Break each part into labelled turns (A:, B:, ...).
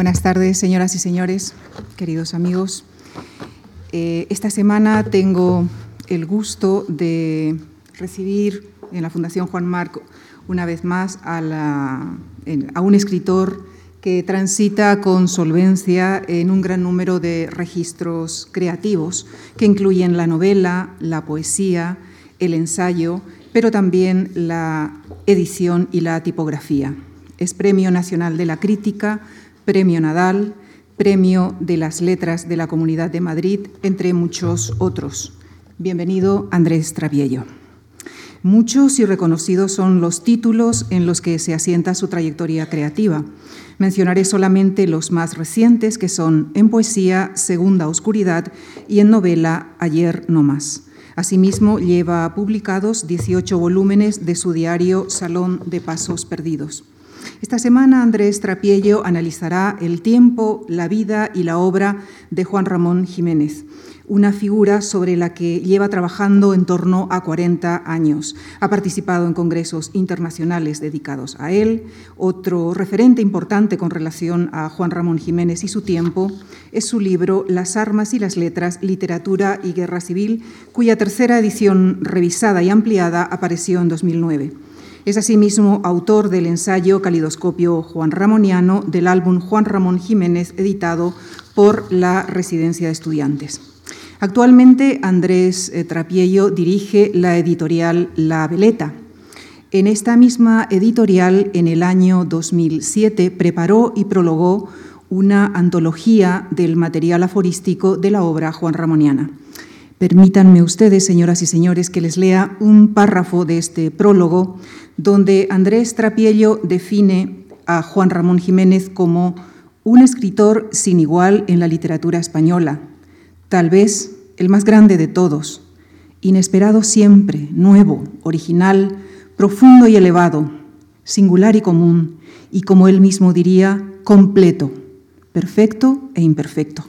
A: Buenas tardes, señoras y señores, queridos amigos. Eh, esta semana tengo el gusto de recibir en la Fundación Juan Marco una vez más a, a un escritor que transita con solvencia en un gran número de registros creativos que incluyen la novela, la poesía, el ensayo, pero también la edición y la tipografía. Es Premio Nacional de la Crítica, Premio Nadal, Premio de las Letras de la Comunidad de Madrid, entre muchos otros. Bienvenido, Andrés Traviello. Muchos y reconocidos son los títulos en los que se asienta su trayectoria creativa. Mencionaré solamente los más recientes, que son en poesía Segunda Oscuridad y en novela Ayer no más. Asimismo, lleva publicados 18 volúmenes de su diario Salón de Pasos Perdidos. Esta semana Andrés Trapiello analizará el tiempo, la vida y la obra de Juan Ramón Jiménez una figura sobre la que lleva trabajando en torno a 40 años. Ha participado en congresos internacionales dedicados a él. Otro referente importante con relación a Juan Ramón Jiménez y su tiempo es su libro Las armas y las letras, literatura y guerra civil, cuya tercera edición revisada y ampliada apareció en 2009. Es asimismo autor del ensayo Calidoscopio Juan Ramoniano del álbum Juan Ramón Jiménez, editado por la Residencia de Estudiantes. Actualmente Andrés eh, Trapiello dirige la editorial La Veleta. En esta misma editorial, en el año 2007, preparó y prologó una antología del material aforístico de la obra Juan Ramoniana. Permítanme ustedes, señoras y señores, que les lea un párrafo de este prólogo donde Andrés Trapiello define a Juan Ramón Jiménez como un escritor sin igual en la literatura española, tal vez el más grande de todos, inesperado siempre, nuevo, original, profundo y elevado, singular y común, y como él mismo diría, completo, perfecto e imperfecto.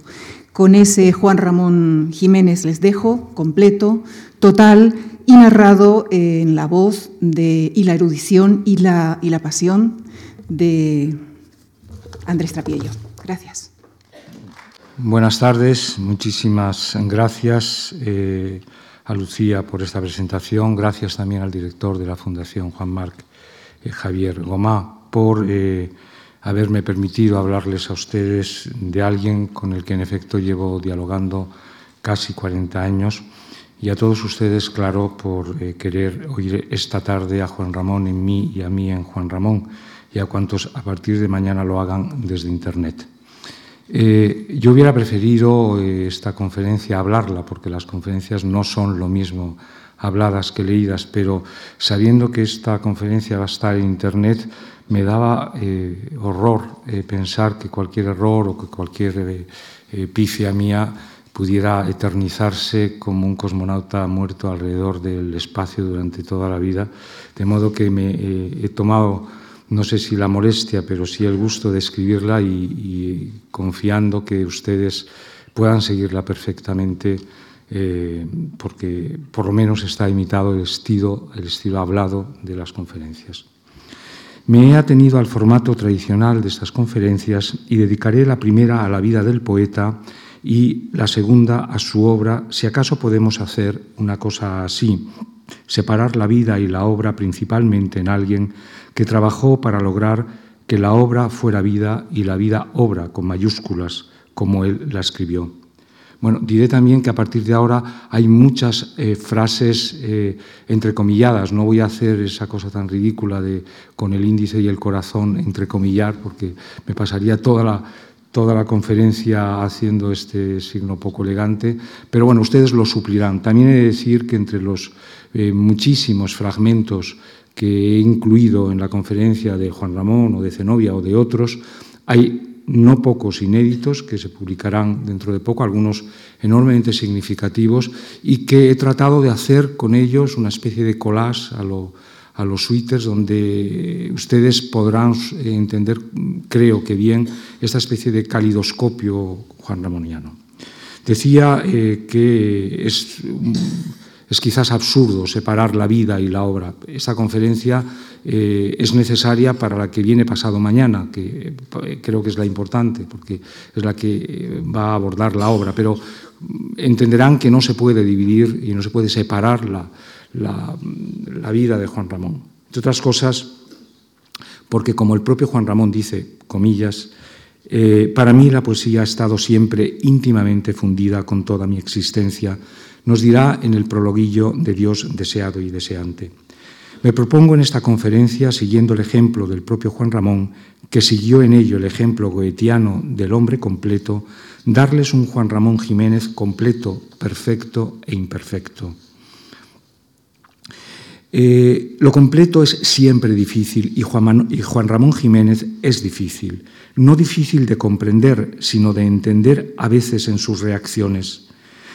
A: Con ese Juan Ramón Jiménez les dejo, completo, total y narrado en la voz y la erudición y la, y la pasión de Andrés Trapiello. Gracias.
B: Buenas tardes, muchísimas gracias eh, a Lucía por esta presentación, gracias también al director de la Fundación Juan Marc, eh, Javier Gomá, por eh, haberme permitido hablarles a ustedes de alguien con el que en efecto llevo dialogando casi 40 años y a todos ustedes, claro, por querer oír esta tarde a Juan Ramón en mí y a mí en Juan Ramón y a cuantos a partir de mañana lo hagan desde Internet. Eh, yo hubiera preferido eh, esta conferencia hablarla, porque las conferencias no son lo mismo habladas que leídas, pero sabiendo que esta conferencia va a estar en Internet, me daba eh, horror pensar que cualquier error o que cualquier pifia mía pudiera eternizarse como un cosmonauta muerto alrededor del espacio durante toda la vida, de modo que me he tomado no sé si la molestia, pero sí el gusto de escribirla y, confiando que ustedes puedan seguirla perfectamente, eh, porque por lo menos está imitado el estilo, el estilo hablado de las conferencias. Me he atenido al formato tradicional de estas conferencias y dedicaré la primera a la vida del poeta y la segunda a su obra, si acaso podemos hacer una cosa así, separar la vida y la obra principalmente en alguien que trabajó para lograr que la obra fuera vida y la vida obra, con mayúsculas, como él la escribió. Bueno, diré también que a partir de ahora hay muchas eh, frases eh, entrecomilladas. No voy a hacer esa cosa tan ridícula de con el índice y el corazón entrecomillar, porque me pasaría toda la, toda la conferencia haciendo este signo poco elegante. Pero bueno, ustedes lo suplirán. También he de decir que entre los eh, muchísimos fragmentos que he incluido en la conferencia de Juan Ramón o de Zenobia o de otros, hay no pocos inéditos que se publicarán dentro de poco, algunos enormemente significativos, y que he tratado de hacer con ellos una especie de collage a, a los suites donde ustedes podrán entender, creo que bien, esta especie de calidoscopio juan ramoniano. Decía eh, que es es quizás absurdo separar la vida y la obra. Esta conferencia eh, es necesaria para la que viene pasado mañana, que eh, creo que es la importante, porque es la que eh, va a abordar la obra, pero entenderán que no se puede dividir y no se puede separar la, la vida de Juan Ramón. Entre otras cosas, porque como el propio Juan Ramón dice, comillas, para mí la poesía ha estado siempre íntimamente fundida con toda mi existencia, nos dirá en el prologuillo de Dios deseado y deseante. Me propongo en esta conferencia, siguiendo el ejemplo del propio Juan Ramón, que siguió en ello el ejemplo goetiano del hombre completo, darles un Juan Ramón Jiménez completo, perfecto e imperfecto. Eh, lo completo es siempre difícil y Juan, y Juan, Ramón Jiménez es difícil. No difícil de comprender, sino de entender a veces en sus reacciones.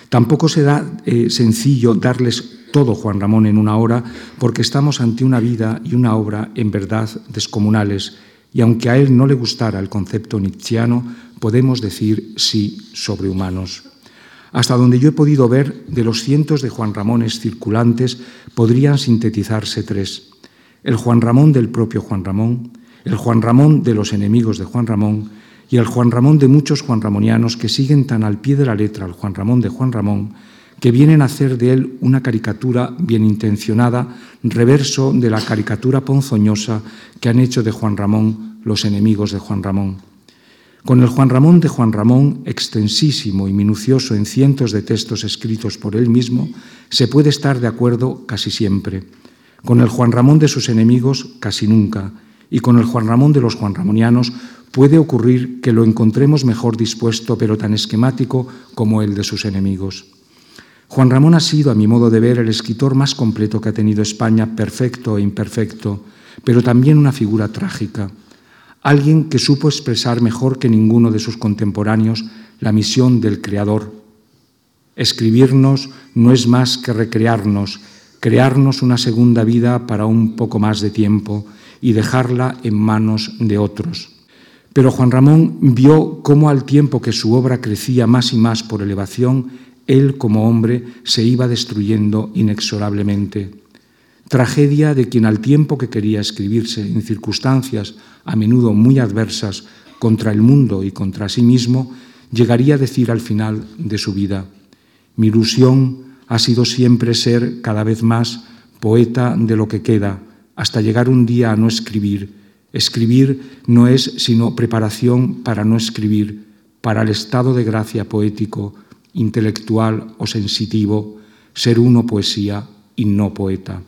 B: Tampoco será eh, sencillo darles todo Juan Ramón en una hora, porque estamos ante una vida y una obra en verdad descomunales, y aunque a él no le gustara el concepto nietzscheano, podemos decir sí sobrehumanos. Hasta donde yo he podido ver, de los cientos de Juan Ramones circulantes, podrían sintetizarse tres. El Juan Ramón del propio Juan Ramón, el Juan Ramón de los enemigos de Juan Ramón y el Juan Ramón de muchos Juan Ramonianos que siguen tan al pie de la letra al Juan Ramón de Juan Ramón, que vienen a hacer de él una caricatura bien intencionada, reverso de la caricatura ponzoñosa que han hecho de Juan Ramón los enemigos de Juan Ramón. Con el Juan Ramón de Juan Ramón, extensísimo y minucioso en cientos de textos escritos por él mismo, se puede estar de acuerdo casi siempre. Con el Juan Ramón de sus enemigos, casi nunca. Y con el Juan Ramón de los Juan Ramonianos puede ocurrir que lo encontremos mejor dispuesto, pero tan esquemático como el de sus enemigos. Juan Ramón ha sido, a mi modo de ver, el escritor más completo que ha tenido España, perfecto e imperfecto, pero también una figura trágica alguien que supo expresar mejor que ninguno de sus contemporáneos la misión del Creador. Escribirnos no es más que recrearnos, crearnos una segunda vida para un poco más de tiempo y dejarla en manos de otros. Pero Juan Ramón vio cómo al tiempo que su obra crecía más y más por elevación, él como hombre se iba destruyendo inexorablemente tragedia de quien al tiempo que quería escribirse en circunstancias a menudo muy adversas contra el mundo y contra sí mismo, llegaría a decir al final de su vida, mi ilusión ha sido siempre ser cada vez más poeta de lo que queda, hasta llegar un día a no escribir. Escribir no es sino preparación para no escribir, para el estado de gracia poético, intelectual o sensitivo, ser uno poesía y no poeta.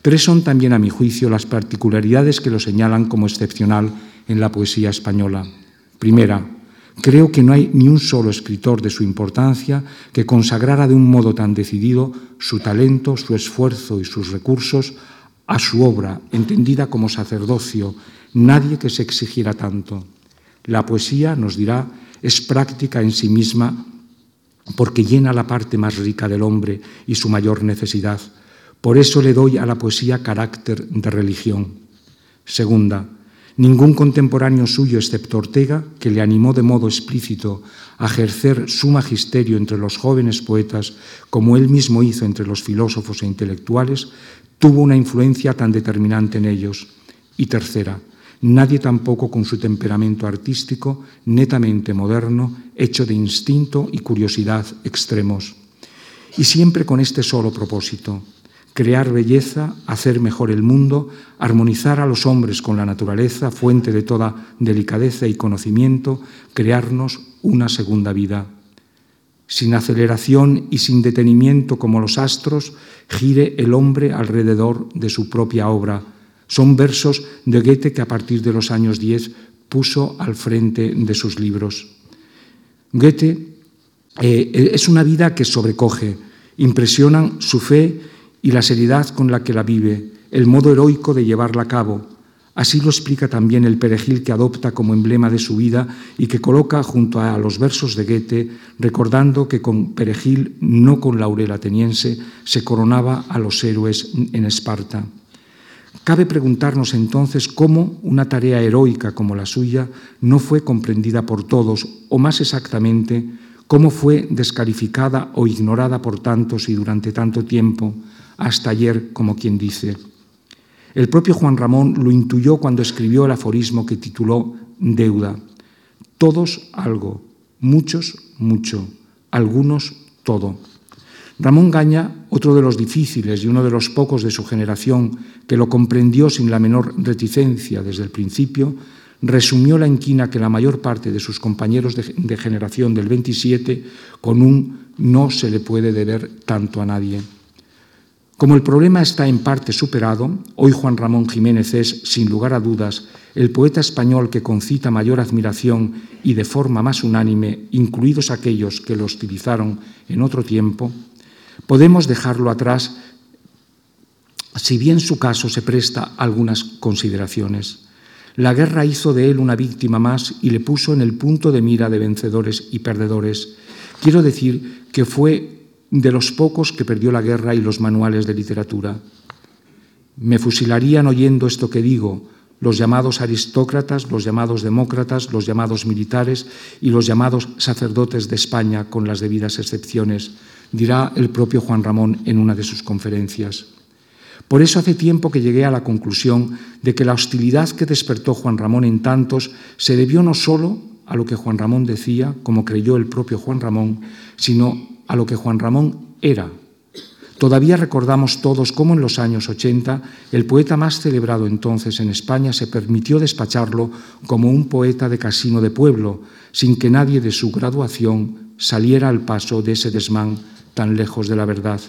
B: Tres son también, a mi juicio, las particularidades que lo señalan como excepcional en la poesía española. Primera, creo que no hay ni un solo escritor de su importancia que consagrara de un modo tan decidido su talento, su esfuerzo y sus recursos a su obra, entendida como sacerdocio, nadie que se exigiera tanto. La poesía, nos dirá, es práctica en sí misma porque llena la parte más rica del hombre y su mayor necesidad por eso le doy a la poesía carácter de religión. Segunda, ningún contemporáneo suyo, excepto Ortega, que le animó de modo explícito a ejercer su magisterio entre los jóvenes poetas, como él mismo hizo entre los filósofos e intelectuales, tuvo una influencia tan determinante en ellos. Y tercera, nadie tampoco con su temperamento artístico, netamente moderno, hecho de instinto y curiosidad extremos. Y siempre con este solo propósito, crear belleza, hacer mejor el mundo, armonizar a los hombres con la naturaleza, fuente de toda delicadeza y conocimiento, crearnos una segunda vida. Sin aceleración y sin detenimiento como los astros, gire el hombre alrededor de su propia obra. Son versos de Goethe que a partir de los años 10 puso al frente de sus libros. Goethe eh, es una vida que sobrecoge, impresionan su fe y la seriedad con la que la vive, el modo heroico de llevarla a cabo. Así lo explica también el perejil que adopta como emblema de su vida y que coloca junto a los versos de Goethe, recordando que con perejil, no con laurel ateniense, se coronaba a los héroes en Esparta. Cabe preguntarnos entonces cómo una tarea heroica como la suya no fue comprendida por todos, o más exactamente, cómo fue descalificada o ignorada por tantos y durante tanto tiempo, hasta ayer, como quien dice. El propio Juan Ramón lo intuyó cuando escribió el aforismo que tituló Deuda. Todos algo, muchos mucho, algunos todo. Ramón Gaña, otro de los difíciles y uno de los pocos de su generación que lo comprendió sin la menor reticencia desde el principio, resumió la inquina que la mayor parte de sus compañeros de, generación del 27 con un no se le puede deber tanto a nadie. Como el problema está en parte superado, hoy Juan Ramón Jiménez es, sin lugar a dudas, el poeta español que concita mayor admiración y de forma más unánime, incluidos aquellos que lo hostilizaron en otro tiempo, podemos dejarlo atrás si bien su caso se presta a algunas consideraciones. La guerra hizo de él una víctima más y le puso en el punto de mira de vencedores y perdedores. Quiero decir que fue de los pocos que perdió la guerra y los manuales de literatura. Me fusilarían oyendo esto que digo, los llamados aristócratas, los llamados demócratas, los llamados militares y los llamados sacerdotes de España, con las debidas excepciones, dirá el propio Juan Ramón en una de sus conferencias. Por eso hace tiempo que llegué a la conclusión de que la hostilidad que despertó Juan Ramón en tantos se debió no solo a lo que Juan Ramón decía, como creyó el propio Juan Ramón, sino a lo que Juan Ramón era. Todavía recordamos todos cómo en los años 80 el poeta más celebrado entonces en España se permitió despacharlo como un poeta de casino de pueblo, sin que nadie de su graduación saliera al paso de ese desmán tan lejos de la verdad.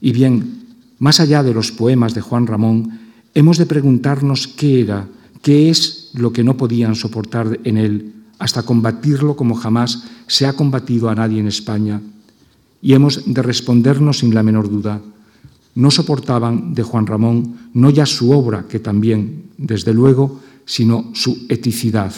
B: Y bien, más allá de los poemas de Juan Ramón, hemos de preguntarnos qué era, qué es lo que no podían soportar en él, hasta combatirlo como jamás se ha combatido a nadie en España y hemos de respondernos sin la menor duda. No soportaban de Juan Ramón no ya su obra, que también, desde luego, sino su eticidad,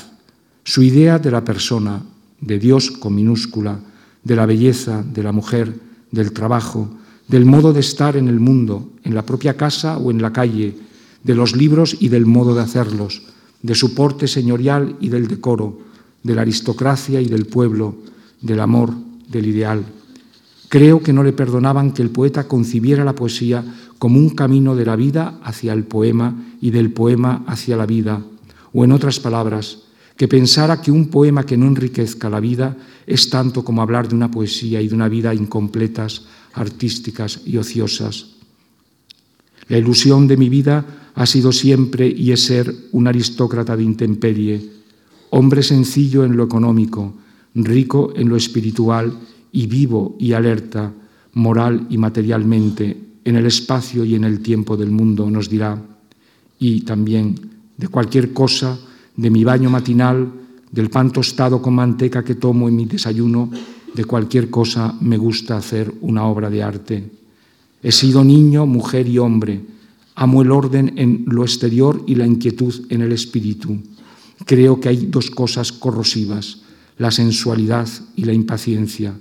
B: su idea de la persona, de Dios con minúscula, de la belleza, de la mujer, del trabajo, del modo de estar en el mundo, en la propia casa o en la calle, de los libros y del modo de hacerlos, de su porte señorial y del decoro, de la aristocracia y del pueblo, del amor, del ideal. Creo que no le perdonaban que el poeta concibiera la poesía como un camino de la vida hacia el poema y del poema hacia la vida, o en otras palabras, que pensara que un poema que no enriquezca la vida es tanto como hablar de una poesía y de una vida incompletas, artísticas y ociosas. La ilusión de mi vida ha sido siempre y es ser un aristócrata de intemperie, hombre sencillo en lo económico, rico en lo espiritual y vivo y alerta, moral y materialmente, en el espacio y en el tiempo del mundo, nos dirá, y también de cualquier cosa, de mi baño matinal, del pan tostado con manteca que tomo en mi desayuno, de cualquier cosa me gusta hacer una obra de arte. He sido niño, mujer y hombre. Amo el orden en lo exterior y la inquietud en el espíritu. Creo que hay dos cosas corrosivas, la sensualidad y la impaciencia.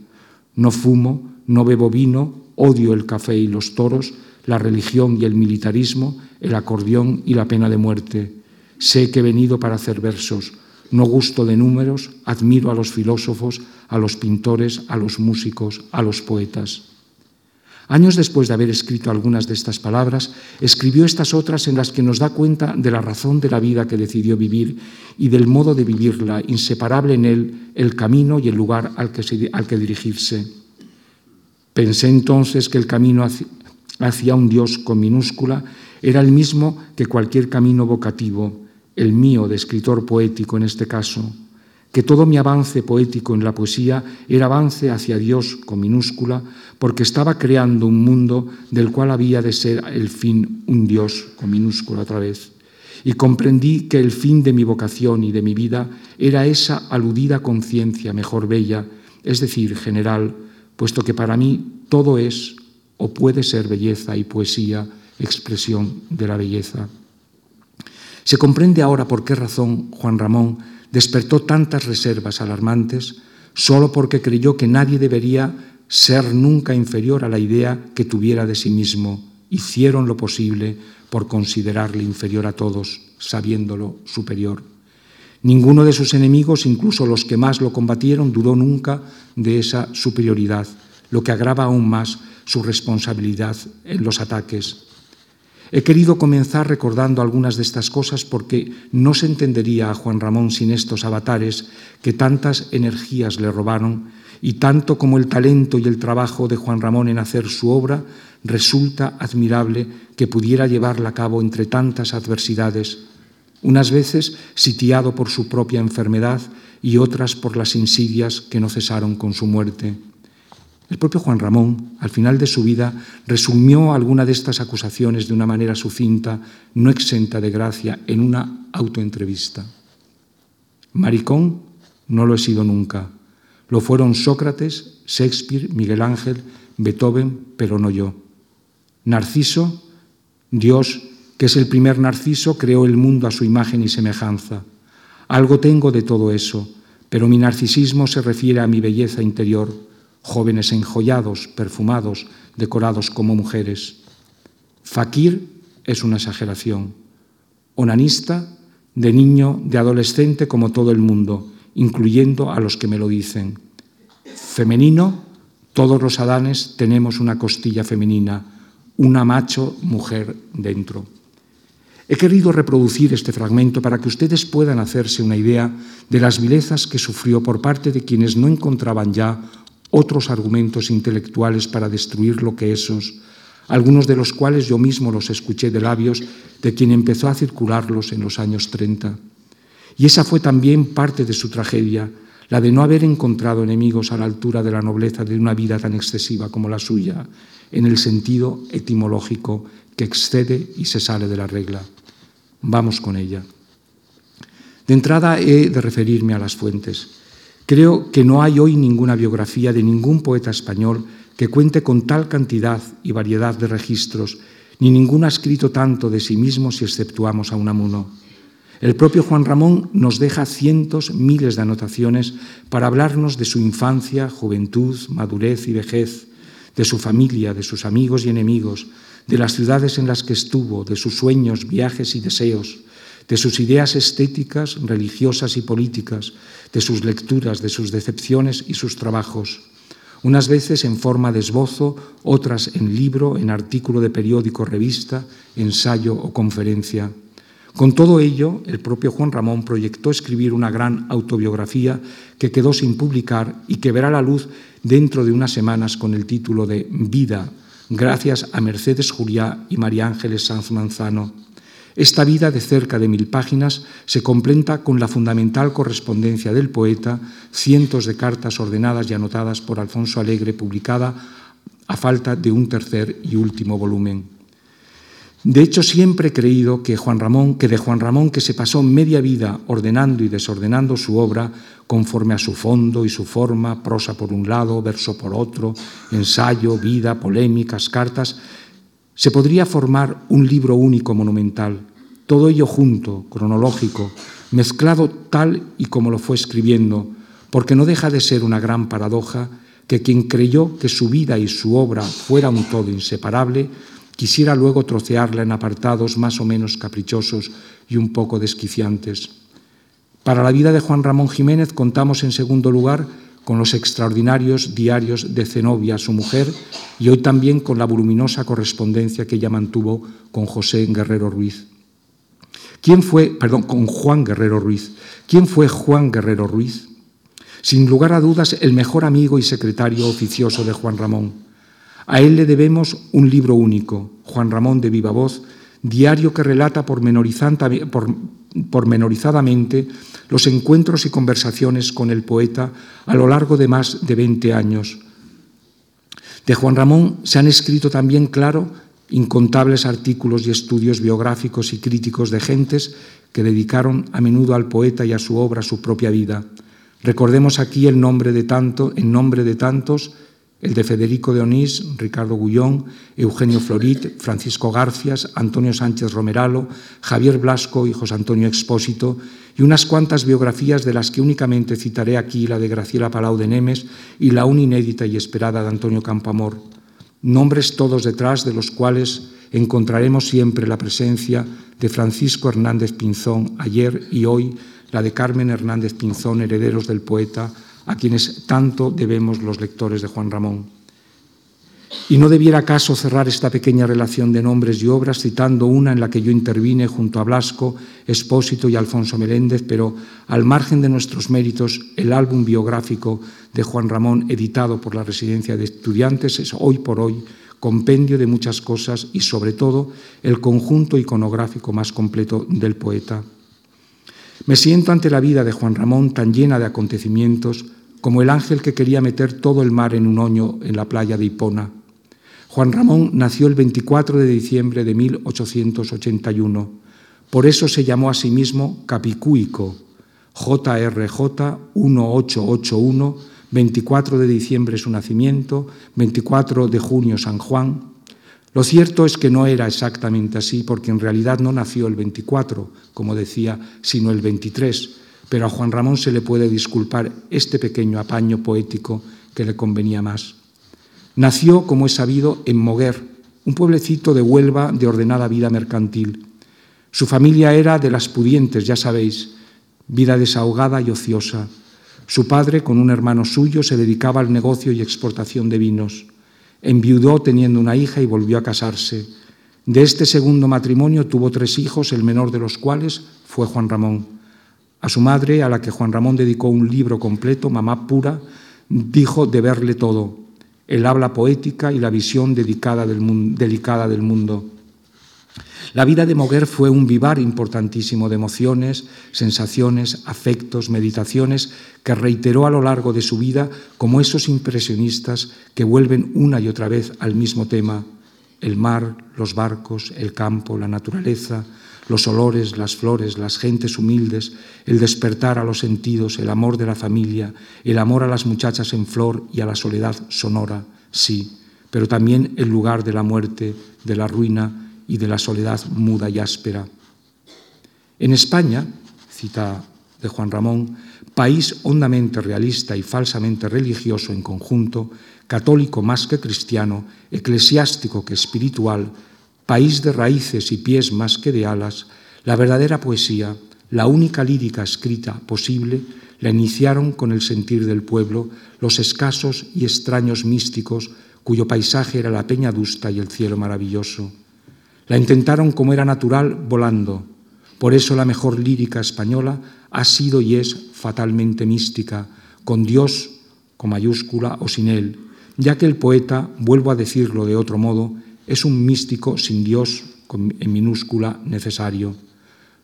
B: No fumo, no bebo vino, odio el café y los toros, la religión y el militarismo, el acordeón y la pena de muerte. Sé que he venido para hacer versos, no gusto de números, admiro a los filósofos, a los pintores, a los músicos, a los poetas. Años después de haber escrito algunas de estas palabras, escribió estas otras en las que nos da cuenta de la razón de la vida que decidió vivir y del modo de vivirla, inseparable en él el camino y el lugar al que, al que dirigirse. Pensé entonces que el camino hacia, hacia un Dios con minúscula era el mismo que cualquier camino vocativo, el mío de escritor poético en este caso, que todo mi avance poético en la poesía era avance hacia Dios con minúscula, porque estaba creando un mundo del cual había de ser el fin un Dios con minúscula otra vez. Y comprendí que el fin de mi vocación y de mi vida era esa aludida conciencia mejor bella, es decir, general, puesto que para mí todo es o puede ser belleza y poesía, expresión de la belleza. Se comprende ahora por qué razón Juan Ramón despertó tantas reservas alarmantes solo porque creyó que nadie debería ser nunca inferior a la idea que tuviera de sí mismo. Hicieron lo posible por considerarle inferior a todos, sabiéndolo superior. Ninguno de sus enemigos, incluso los que más lo combatieron, dudó nunca de esa superioridad, lo que agrava aún más su responsabilidad en los ataques. He querido comenzar recordando algunas de estas cosas porque no se entendería a Juan Ramón sin estos avatares que tantas energías le robaron y tanto como el talento y el trabajo de Juan Ramón en hacer su obra resulta admirable que pudiera llevarla a cabo entre tantas adversidades, unas veces sitiado por su propia enfermedad y otras por las insidias que no cesaron con su muerte. El propio Juan Ramón, al final de su vida, resumió alguna de estas acusaciones de una manera sucinta, no exenta de gracia, en una autoentrevista. Maricón no lo he sido nunca. Lo fueron Sócrates, Shakespeare, Miguel Ángel, Beethoven, pero no yo. Narciso, Dios, que es el primer Narciso, creó el mundo a su imagen y semejanza. Algo tengo de todo eso, pero mi narcisismo se refiere a mi belleza interior jóvenes enjollados, perfumados, decorados como mujeres. Fakir es una exageración. Onanista, de niño, de adolescente, como todo el mundo, incluyendo a los que me lo dicen. Femenino, todos los Adanes tenemos una costilla femenina, una macho mujer dentro. He querido reproducir este fragmento para que ustedes puedan hacerse una idea de las vilezas que sufrió por parte de quienes no encontraban ya otros argumentos intelectuales para destruir lo que esos, algunos de los cuales yo mismo los escuché de labios de quien empezó a circularlos en los años 30. Y esa fue también parte de su tragedia, la de no haber encontrado enemigos a la altura de la nobleza de una vida tan excesiva como la suya, en el sentido etimológico que excede y se sale de la regla. Vamos con ella. De entrada he de referirme a las fuentes. Creo que no hay hoy ninguna biografía de ningún poeta español que cuente con tal cantidad y variedad de registros, ni ninguno ha escrito tanto de sí mismo si exceptuamos a Unamuno. El propio Juan Ramón nos deja cientos, miles de anotaciones para hablarnos de su infancia, juventud, madurez y vejez, de su familia, de sus amigos y enemigos, de las ciudades en las que estuvo, de sus sueños, viajes y deseos, de sus ideas estéticas, religiosas y políticas, de sus lecturas, de sus decepciones y sus trabajos, unas veces en forma de esbozo, otras en libro, en artículo de periódico, revista, ensayo o conferencia. Con todo ello, el propio Juan Ramón proyectó escribir una gran autobiografía que quedó sin publicar y que verá la luz dentro de unas semanas con el título de Vida, gracias a Mercedes Juliá y María Ángeles Sanz Manzano. Esta vida de cerca de mil páginas se completa con la fundamental correspondencia del poeta, cientos de cartas ordenadas y anotadas por Alfonso Alegre, publicada a falta de un tercer y último volumen. De hecho, siempre he creído que Juan Ramón, que de Juan Ramón, que se pasó media vida ordenando y desordenando su obra conforme a su fondo y su forma, prosa por un lado, verso por otro, ensayo, vida, polémicas, cartas, se podría formar un libro único monumental, todo ello junto, cronológico, mezclado tal y como lo fue escribiendo, porque no deja de ser una gran paradoja que quien creyó que su vida y su obra fuera un todo inseparable, quisiera luego trocearla en apartados más o menos caprichosos y un poco desquiciantes. Para la vida de Juan Ramón Jiménez contamos en segundo lugar con los extraordinarios diarios de Zenobia, su mujer, y hoy también con la voluminosa correspondencia que ella mantuvo con José Guerrero Ruiz. ¿Quién fue, perdón, con Juan Guerrero Ruiz? ¿Quién fue Juan Guerrero Ruiz? Sin lugar a dudas, el mejor amigo y secretario oficioso de Juan Ramón. A él le debemos un libro único, Juan Ramón de Viva Voz, diario que relata pormenorizadamente los encuentros y conversaciones con el poeta a lo largo de más de 20 años. De Juan Ramón se han escrito también, claro, incontables artículos y estudios biográficos y críticos de gentes que dedicaron a menudo al poeta y a su obra su propia vida. Recordemos aquí el nombre de tanto, en nombre de tantos el de Federico de Onís, Ricardo Gullón, Eugenio Florit, Francisco Garcias, Antonio Sánchez Romeralo, Javier Blasco y José Antonio Expósito, y unas cuantas biografías de las que únicamente citaré aquí la de Graciela Palau de Nemes y la un inédita y esperada de Antonio Campamor. Nombres todos detrás de los cuales encontraremos siempre la presencia de Francisco Hernández Pinzón, ayer y hoy la de Carmen Hernández Pinzón, herederos del poeta, a quienes tanto debemos los lectores de Juan Ramón. Y no debiera acaso cerrar esta pequeña relación de nombres y obras citando una en la que yo intervine junto a Blasco, Espósito y Alfonso Meléndez, pero al margen de nuestros méritos, el álbum biográfico de Juan Ramón, editado por la Residencia de Estudiantes, es hoy por hoy compendio de muchas cosas y sobre todo el conjunto iconográfico más completo del poeta. Me siento ante la vida de Juan Ramón tan llena de acontecimientos como el ángel que quería meter todo el mar en un oño en la playa de Hipona. Juan Ramón nació el 24 de diciembre de 1881. Por eso se llamó a sí mismo Capicúico, JRJ 1881, 24 de diciembre su nacimiento, 24 de junio San Juan, lo cierto es que no era exactamente así, porque en realidad no nació el 24, como decía, sino el 23, pero a Juan Ramón se le puede disculpar este pequeño apaño poético que le convenía más. Nació, como es sabido, en Moguer, un pueblecito de Huelva de ordenada vida mercantil. Su familia era de las pudientes, ya sabéis, vida desahogada y ociosa. Su padre, con un hermano suyo, se dedicaba al negocio y exportación de vinos. Enviudó teniendo una hija y volvió a casarse. De este segundo matrimonio tuvo tres hijos, el menor de los cuales fue Juan Ramón. A su madre, a la que Juan Ramón dedicó un libro completo, Mamá Pura, dijo de verle todo, el habla poética y la visión dedicada del delicada del mundo. La vida de Moguer fue un vivar importantísimo de emociones, sensaciones, afectos, meditaciones que reiteró a lo largo de su vida como esos impresionistas que vuelven una y otra vez al mismo tema, el mar, los barcos, el campo, la naturaleza, los olores, las flores, las gentes humildes, el despertar a los sentidos, el amor de la familia, el amor a las muchachas en flor y a la soledad sonora, sí, pero también el lugar de la muerte, de la ruina, y de la soledad muda y áspera. En España, cita de Juan Ramón, país hondamente realista y falsamente religioso en conjunto, católico más que cristiano, eclesiástico que espiritual, país de raíces y pies más que de alas, la verdadera poesía, la única lírica escrita posible, la iniciaron con el sentir del pueblo los escasos y extraños místicos cuyo paisaje era la peña adusta y el cielo maravilloso. La intentaron como era natural, volando. Por eso la mejor lírica española ha sido y es fatalmente mística, con Dios con mayúscula o sin él, ya que el poeta, vuelvo a decirlo de otro modo, es un místico sin Dios en minúscula necesario.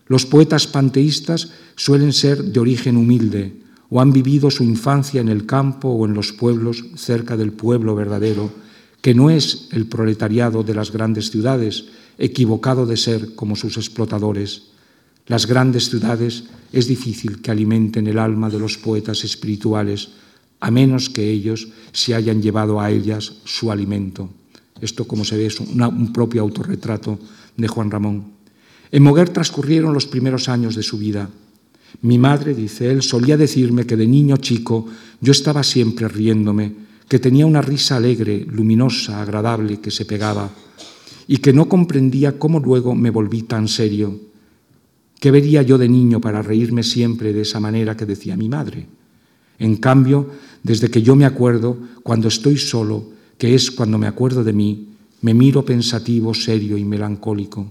B: Los poetas panteístas suelen ser de origen humilde o han vivido su infancia en el campo o en los pueblos cerca del pueblo verdadero, que no es el proletariado de las grandes ciudades, equivocado de ser como sus explotadores. Las grandes ciudades es difícil que alimenten el alma de los poetas espirituales, a menos que ellos se hayan llevado a ellas su alimento. Esto, como se ve, es un propio autorretrato de Juan Ramón. En Moguer transcurrieron los primeros años de su vida. Mi madre, dice él, solía decirme que de niño chico yo estaba siempre riéndome, que tenía una risa alegre, luminosa, agradable, que se pegaba y que no comprendía cómo luego me volví tan serio. ¿Qué vería yo de niño para reírme siempre de esa manera que decía mi madre? En cambio, desde que yo me acuerdo, cuando estoy solo, que es cuando me acuerdo de mí, me miro pensativo, serio y melancólico.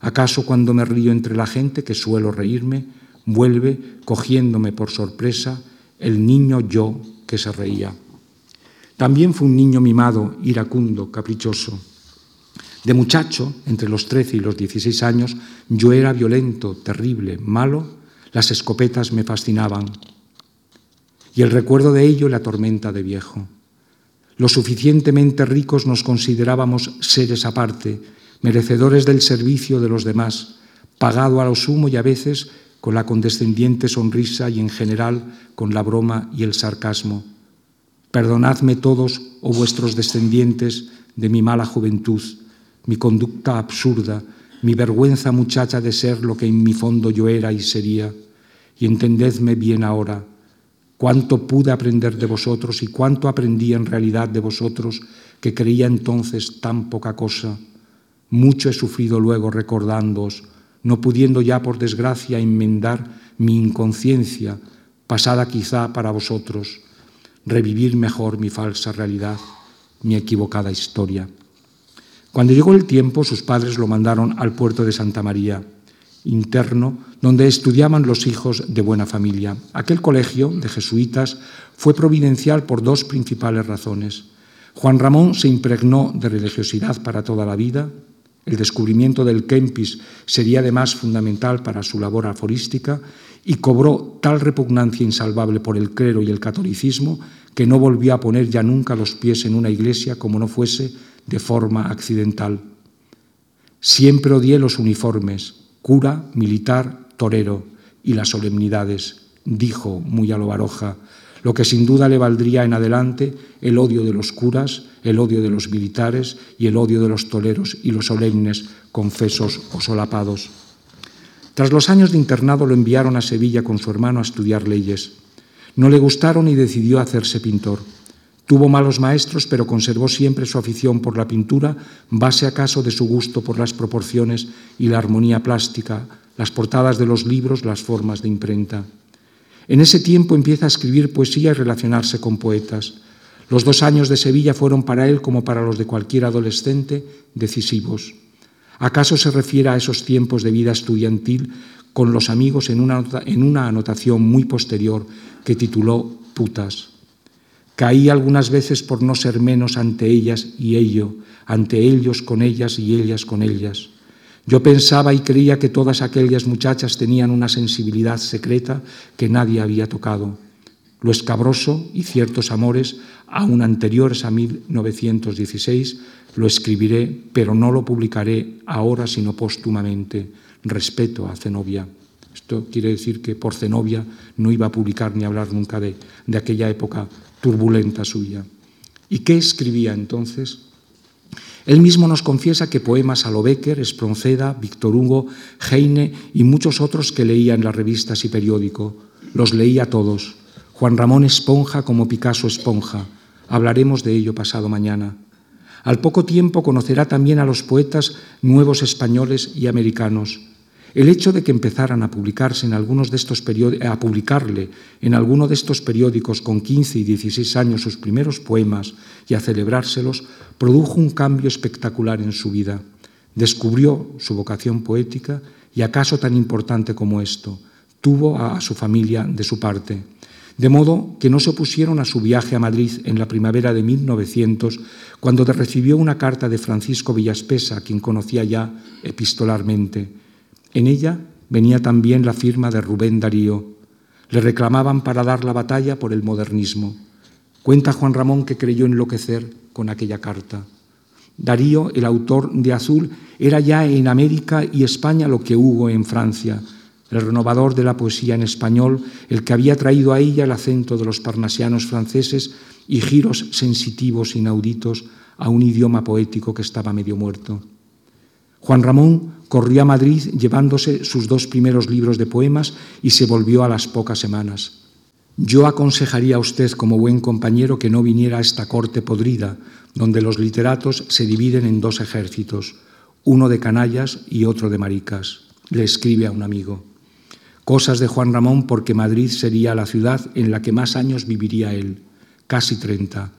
B: ¿Acaso cuando me río entre la gente, que suelo reírme, vuelve, cogiéndome por sorpresa, el niño yo que se reía? También fue un niño mimado, iracundo, caprichoso. De muchacho, entre los 13 y los 16 años, yo era violento, terrible, malo, las escopetas me fascinaban. Y el recuerdo de ello la tormenta de viejo. Lo suficientemente ricos nos considerábamos seres aparte, merecedores del servicio de los demás, pagado a lo sumo y a veces con la condescendiente sonrisa y en general con la broma y el sarcasmo. Perdonadme todos, oh vuestros descendientes, de mi mala juventud, mi conducta absurda, mi vergüenza muchacha de ser lo que en mi fondo yo era y sería, y entendedme bien ahora, cuánto pude aprender de vosotros y cuánto aprendí en realidad de vosotros, que creía entonces tan poca cosa. Mucho he sufrido luego recordándoos, no pudiendo ya por desgracia enmendar mi inconsciencia, pasada quizá para vosotros, revivir mejor mi falsa realidad, mi equivocada historia. Cuando llegó el tiempo, sus padres lo mandaron al puerto de Santa María, interno, donde estudiaban los hijos de buena familia. Aquel colegio de jesuitas fue providencial por dos principales razones. Juan Ramón se impregnó de religiosidad para toda la vida. El descubrimiento del Kempis sería además fundamental para su labor aforística y cobró tal repugnancia insalvable por el clero y el catolicismo que no volvió a poner ya nunca los pies en una iglesia como no fuese de forma accidental. Siempre odié los uniformes, cura, militar, torero y las solemnidades, dijo muy a lo baroja, lo que sin duda le valdría en adelante el odio de los curas, el odio de los militares y el odio de los toreros y los solemnes, confesos o solapados. Tras los años de internado lo enviaron a Sevilla con su hermano a estudiar leyes. No le gustaron y decidió hacerse pintor. Tuvo malos maestros, pero conservó siempre su afición por la pintura, base acaso de su gusto por las proporciones y la armonía plástica, las portadas de los libros, las formas de imprenta. En ese tiempo empieza a escribir poesía y relacionarse con poetas. Los dos años de Sevilla fueron para él, como para los de cualquier adolescente, decisivos. ¿Acaso se refiere a esos tiempos de vida estudiantil con los amigos en una, en una anotación muy posterior que tituló Putas? Caí algunas veces por no ser menos ante ellas y ello, ante ellos con ellas y ellas con ellas. Yo pensaba y creía que todas aquellas muchachas tenían una sensibilidad secreta que nadie había tocado. Lo escabroso y ciertos amores, aún anteriores a 1916, lo escribiré, pero no lo publicaré ahora sino póstumamente. Respeto a Zenobia. Esto quiere decir que por Zenobia no iba a publicar ni hablar nunca de, de aquella época turbulenta suya. ¿Y qué escribía entonces? Él mismo nos confiesa que poemas a lo Becker, Espronceda, Víctor Hugo, Heine y muchos otros que leía en las revistas y periódico. Los leía todos. Juan Ramón Esponja como Picasso Esponja. Hablaremos de ello pasado mañana. Al poco tiempo conocerá también a los poetas nuevos españoles y americanos. El hecho de que empezaran a publicarse en algunos de estos a publicarle en alguno de estos periódicos con 15 y 16 años sus primeros poemas y a celebrárselos produjo un cambio espectacular en su vida. Descubrió su vocación poética y acaso tan importante como esto, tuvo a su familia de su parte. De modo que no se opusieron a su viaje a Madrid en la primavera de 1900, cuando recibió una carta de Francisco Villaspesa, quien conocía ya epistolarmente. En ella venía también la firma de Rubén Darío. Le reclamaban para dar la batalla por el modernismo. Cuenta Juan Ramón que creyó enloquecer con aquella carta. Darío, el autor de Azul, era ya en América y España lo que Hugo en Francia, el renovador de la poesía en español, el que había traído a ella el acento de los parnasianos franceses y giros sensitivos inauditos a un idioma poético que estaba medio muerto. Juan Ramón corrió a Madrid llevándose sus dos primeros libros de poemas y se volvió a las pocas semanas. Yo aconsejaría a usted como buen compañero que no viniera a esta corte podrida, donde los literatos se dividen en dos ejércitos, uno de canallas y otro de maricas. Le escribe a un amigo. Cosas de Juan Ramón porque Madrid sería la ciudad en la que más años viviría él, casi treinta.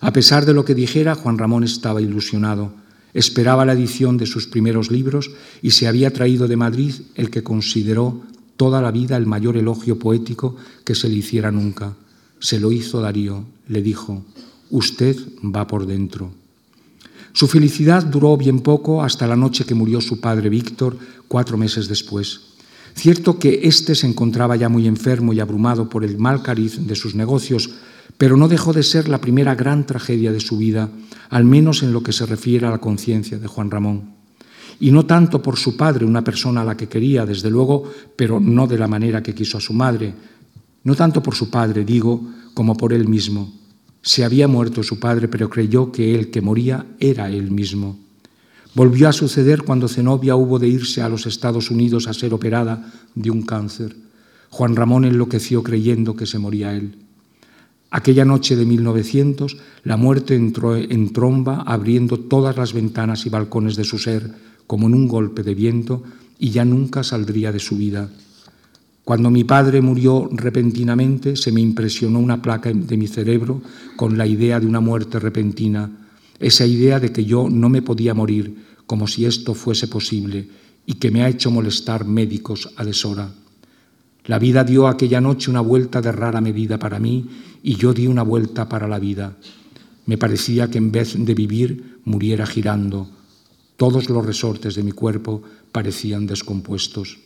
B: A pesar de lo que dijera, Juan Ramón estaba ilusionado. Esperaba la edición de sus primeros libros y se había traído de Madrid el que consideró toda la vida el mayor elogio poético que se le hiciera nunca. Se lo hizo Darío, le dijo, usted va por dentro. Su felicidad duró bien poco hasta la noche que murió su padre Víctor, cuatro meses después. Cierto que éste se encontraba ya muy enfermo y abrumado por el mal cariz de sus negocios, pero no dejó de ser la primera gran tragedia de su vida, al menos en lo que se refiere a la conciencia de Juan Ramón. Y no tanto por su padre, una persona a la que quería, desde luego, pero no de la manera que quiso a su madre, no tanto por su padre, digo, como por él mismo. Se había muerto su padre, pero creyó que él que moría era él mismo. Volvió a suceder cuando Zenobia hubo de irse a los Estados Unidos a ser operada de un cáncer. Juan Ramón enloqueció creyendo que se moría él. Aquella noche de 1900, la muerte entró en tromba, abriendo todas las ventanas y balcones de su ser, como en un golpe de viento, y ya nunca saldría de su vida. Cuando mi padre murió repentinamente, se me impresionó una placa de mi cerebro con la idea de una muerte repentina, esa idea de que yo no me podía morir, como si esto fuese posible, y que me ha hecho molestar médicos a deshora. La vida dio aquella noche una vuelta de rara medida para mí y yo di una vuelta para la vida. Me parecía que en vez de vivir muriera girando. Todos los resortes de mi cuerpo parecían descompuestos.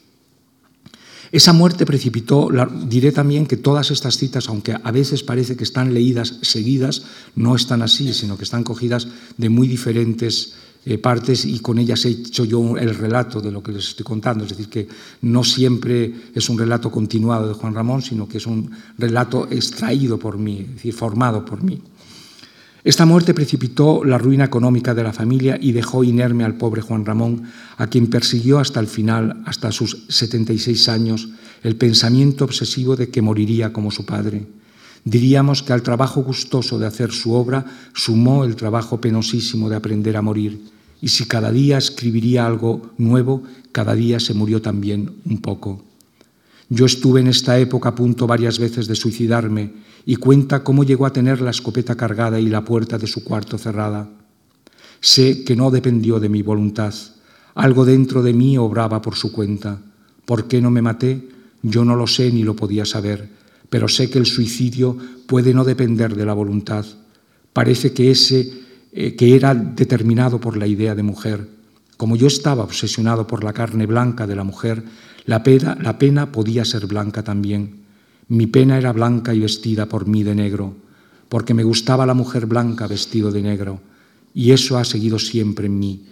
B: Esa muerte precipitó, diré también que todas estas citas, aunque a veces parece que están leídas seguidas, no están así, sino que están cogidas de muy diferentes eh, partes y con ellas he hecho yo el relato de lo que les estoy contando. Es decir, que no siempre es un relato continuado de Juan Ramón, sino que es un relato extraído por mí, es decir, formado por mí. Esta muerte precipitó la ruina económica de la familia y dejó inerme al pobre Juan Ramón, a quien persiguió hasta el final, hasta sus 76 años, el pensamiento obsesivo de que moriría como su padre. Diríamos que al trabajo gustoso de hacer su obra sumó el trabajo penosísimo de aprender a morir y si cada día escribiría algo nuevo, cada día se murió también un poco. Yo estuve en esta época a punto varias veces de suicidarme y cuenta cómo llegó a tener la escopeta cargada y la puerta de su cuarto cerrada. Sé que no dependió de mi voluntad. Algo dentro de mí obraba por su cuenta. ¿Por qué no me maté? Yo no lo sé ni lo podía saber, pero sé que el suicidio puede no depender de la voluntad. Parece que ese eh, que era determinado por la idea de mujer. Como yo estaba obsesionado por la carne blanca de la mujer, la pena, la pena podía ser blanca también. Mi pena era blanca y vestida por mí de negro, porque me gustaba la mujer blanca vestido de negro, y eso ha seguido siempre en mí.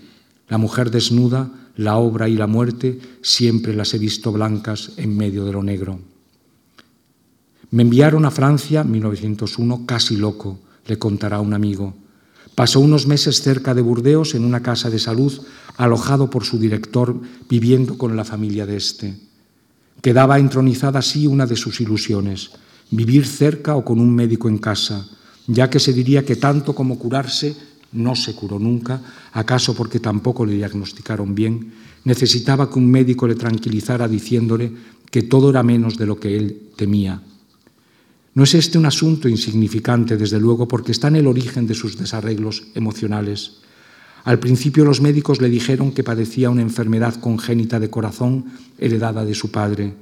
B: La mujer desnuda, la obra y la muerte siempre las he visto blancas en medio de lo negro. Me enviaron a Francia, 1901, casi loco, le contará un amigo. Pasó unos meses cerca de Burdeos en una casa de salud, alojado por su director, viviendo con la familia de éste. Quedaba entronizada así una de sus ilusiones, vivir cerca o con un médico en casa, ya que se diría que tanto como curarse no se curó nunca, acaso porque tampoco le diagnosticaron bien, necesitaba que un médico le tranquilizara diciéndole que todo era menos de lo que él temía no es este un asunto insignificante, desde luego, porque está en el origen de sus desarreglos emocionales. Al principio los médicos le dijeron que padecía una enfermedad congénita de corazón heredada de su padre.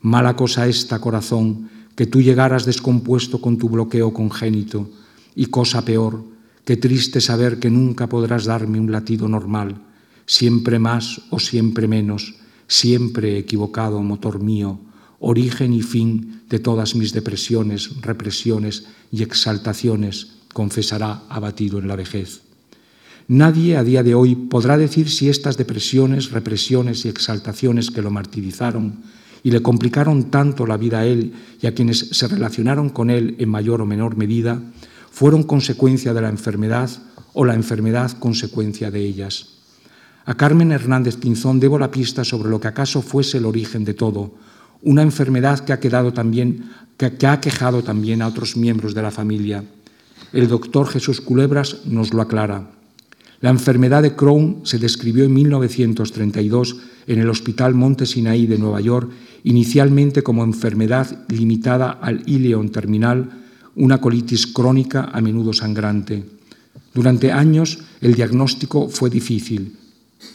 B: Mala cosa esta, corazón, que tú llegaras descompuesto con tu bloqueo congénito. Y cosa peor, que triste saber que nunca podrás darme un latido normal, siempre más o siempre menos, siempre equivocado, motor mío, origen y fin de todas mis depresiones, represiones y exaltaciones, confesará abatido en la vejez. Nadie a día de hoy podrá decir si estas depresiones, represiones y exaltaciones que lo martirizaron y le complicaron tanto la vida a él y a quienes se relacionaron con él en mayor o menor medida, fueron consecuencia de la enfermedad o la enfermedad consecuencia de ellas. A Carmen Hernández Pinzón debo la pista sobre lo que acaso fuese el origen de todo, una enfermedad que ha, quedado también, que, ha quejado también a otros miembros de la familia. El doctor Jesús Culebras nos lo aclara. La enfermedad de Crohn se describió en 1932 en el Hospital Monte Sinaí de Nueva York, inicialmente como enfermedad limitada al ileón terminal, una colitis crónica a menudo sangrante. Durante años el diagnóstico fue difícil,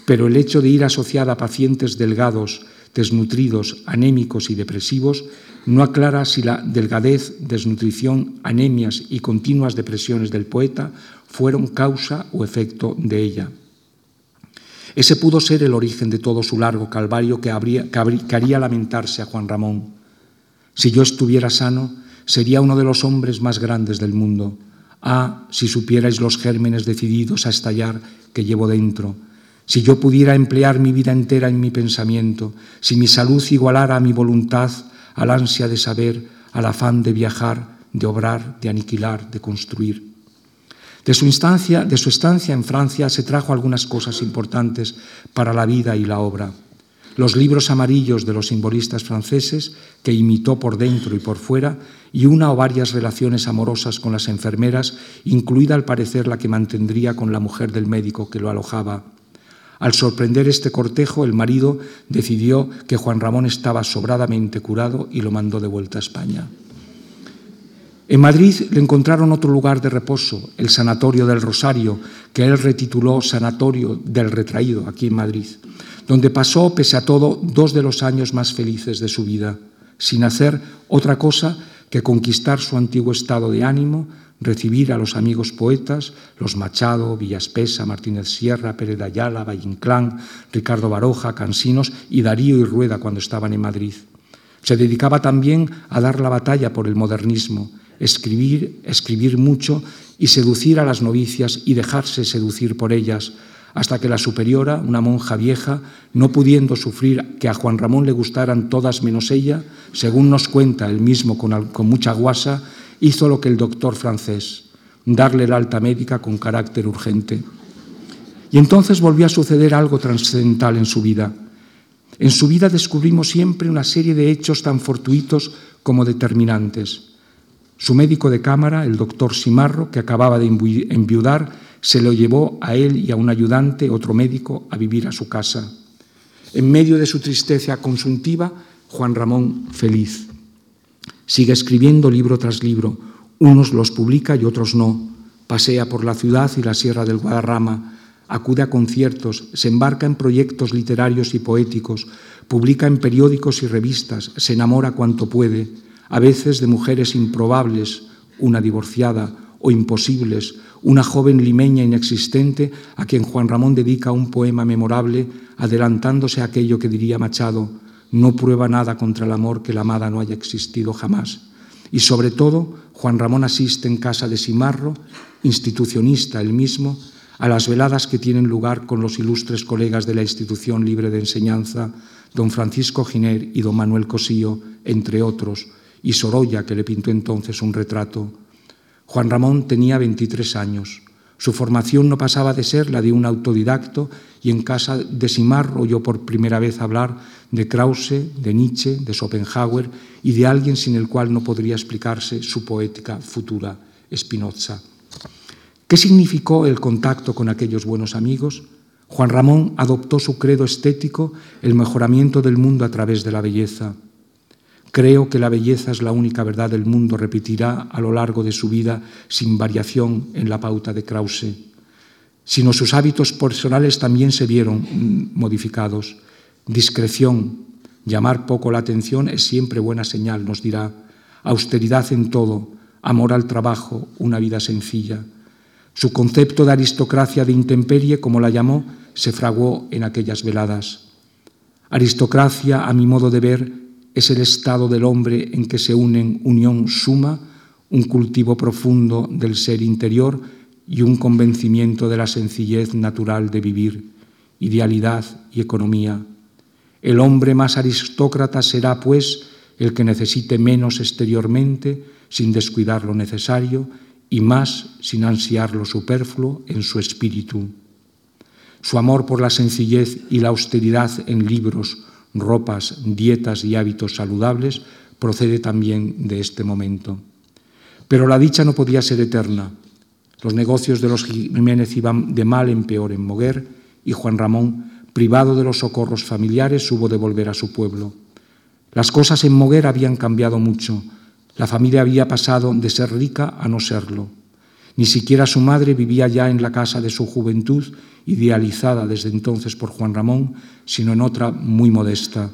B: pero el hecho de ir asociada a pacientes delgados desnutridos, anémicos y depresivos, no aclara si la delgadez, desnutrición, anemias y continuas depresiones del poeta fueron causa o efecto de ella. Ese pudo ser el origen de todo su largo calvario que, habría, que haría lamentarse a Juan Ramón. Si yo estuviera sano, sería uno de los hombres más grandes del mundo. Ah, si supierais los gérmenes decididos a estallar que llevo dentro, si yo pudiera emplear mi vida entera en mi pensamiento, si mi salud igualara a mi voluntad, al ansia de saber, al afán de viajar, de obrar, de aniquilar, de construir. De su, instancia, de su estancia en Francia se trajo algunas cosas importantes para la vida y la obra. Los libros amarillos de los simbolistas franceses, que imitó por dentro y por fuera, y una o varias relaciones amorosas con las enfermeras, incluida al parecer la que mantendría con la mujer del médico que lo alojaba Al sorprender este cortejo, el marido decidió que Juan Ramón estaba sobradamente curado y lo mandó de vuelta a España. En Madrid le encontraron otro lugar de reposo, el Sanatorio del Rosario, que él retituló Sanatorio del Retraído, aquí en Madrid, donde pasó, pese a todo, dos de los años más felices de su vida, sin hacer otra cosa que conquistar su antiguo estado de ánimo, recibir a los amigos poetas, los Machado, Villaspesa, Martínez Sierra, Pérez Ayala, Valle Inclán, Ricardo Baroja, Cansinos y Darío y Rueda cuando estaban en Madrid. Se dedicaba también a dar la batalla por el modernismo, escribir, escribir mucho y seducir a las novicias y dejarse seducir por ellas, hasta que la superiora, una monja vieja, no pudiendo sufrir que a Juan Ramón le gustaran todas menos ella, según nos cuenta él mismo con, con mucha guasa, hizo lo que el doctor francés, darle el alta médica con carácter urgente. Y entonces volvió a suceder algo trascendental en su vida. En su vida descubrimos siempre una serie de hechos tan fortuitos como determinantes. Su médico de cámara, el doctor Simarro, que acababa de enviudar, se lo llevó a él y a un ayudante, otro médico, a vivir a su casa. En medio de su tristeza consuntiva, Juan Ramón feliz. Sigue escribiendo libro tras libro. Unos los publica y otros no. Pasea por la ciudad y la sierra del Guadarrama. Acude a conciertos, se embarca en proyectos literarios y poéticos, publica en periódicos y revistas, se enamora cuanto puede, a veces de mujeres improbables, una divorciada, o imposibles, una joven limeña inexistente a quien Juan Ramón dedica un poema memorable, adelantándose a aquello que diría Machado, no prueba nada contra el amor que la amada no haya existido jamás. Y sobre todo, Juan Ramón asiste en casa de Simarro, institucionista él mismo, a las veladas que tienen lugar con los ilustres colegas de la institución libre de enseñanza, don Francisco Giner y don Manuel Cosío, entre otros, y Sorolla, que le pintó entonces un retrato. Juan Ramón tenía 23 años. Su formación no pasaba de ser la de un autodidacto y en casa de Simar oyó por primera vez hablar de Krause, de Nietzsche, de Schopenhauer y de alguien sin el cual no podría explicarse su poética futura, Spinoza. ¿Qué significó el contacto con aquellos buenos amigos? Juan Ramón adoptó su credo estético, el mejoramiento del mundo a través de la belleza. Creo que la belleza es la única verdad del mundo, repetirá a lo largo de su vida sin variación en la pauta de Krause. Sino sus hábitos personales también se vieron modificados. Discreción, llamar poco la atención es siempre buena señal, nos dirá. Austeridad en todo, amor al trabajo, una vida sencilla. Su concepto de aristocracia de intemperie, como la llamó, se fraguó en aquellas veladas. Aristocracia, a mi modo de ver, es el estado del hombre en que se unen unión suma, un cultivo profundo del ser interior y un convencimiento de la sencillez natural de vivir, idealidad y economía. El hombre más aristócrata será, pues, el que necesite menos exteriormente, sin descuidar lo necesario, y más sin ansiar lo superfluo en su espíritu. Su amor por la sencillez y la austeridad en libros, ropas, dietas y hábitos saludables procede también de este momento. Pero la dicha no podía ser eterna. Los negocios de los Jiménez iban de mal en peor en Moguer y Juan Ramón, privado de los socorros familiares, hubo de volver a su pueblo. Las cosas en Moguer habían cambiado mucho. La familia había pasado de ser rica a no serlo. Ni siquiera su madre vivía ya en la casa de su juventud, idealizada desde entonces por Juan Ramón, sino en otra muy modesta.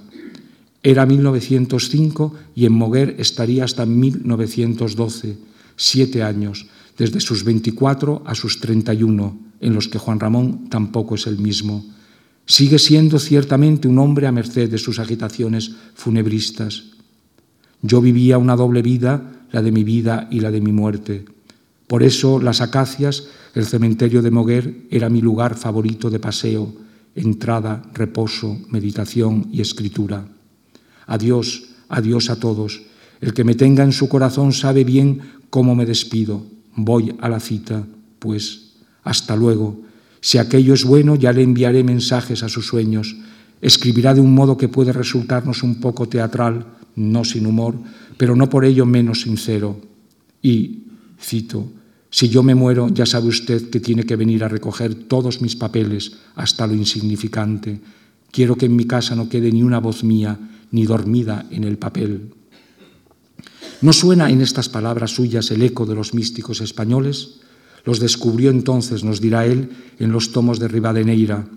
B: Era 1905 y en Moguer estaría hasta 1912, siete años, desde sus 24 a sus 31, en los que Juan Ramón tampoco es el mismo. Sigue siendo ciertamente un hombre a merced de sus agitaciones funebristas. Yo vivía una doble vida, la de mi vida y la de mi muerte. Por eso las acacias, el cementerio de Moguer, era mi lugar favorito de paseo, entrada, reposo, meditación y escritura. Adiós, adiós a todos. El que me tenga en su corazón sabe bien cómo me despido. Voy a la cita, pues hasta luego. Si aquello es bueno, ya le enviaré mensajes a sus sueños. Escribirá de un modo que puede resultarnos un poco teatral, no sin humor, pero no por ello menos sincero. Y, cito, Si yo me muero, ya sabe usted que tiene que venir a recoger todos mis papeles hasta lo insignificante. Quiero que en mi casa no quede ni una voz mía, ni dormida en el papel. ¿No suena en estas palabras suyas el eco de los místicos españoles? Los descubrió entonces, nos dirá él, en los tomos de Rivadeneira.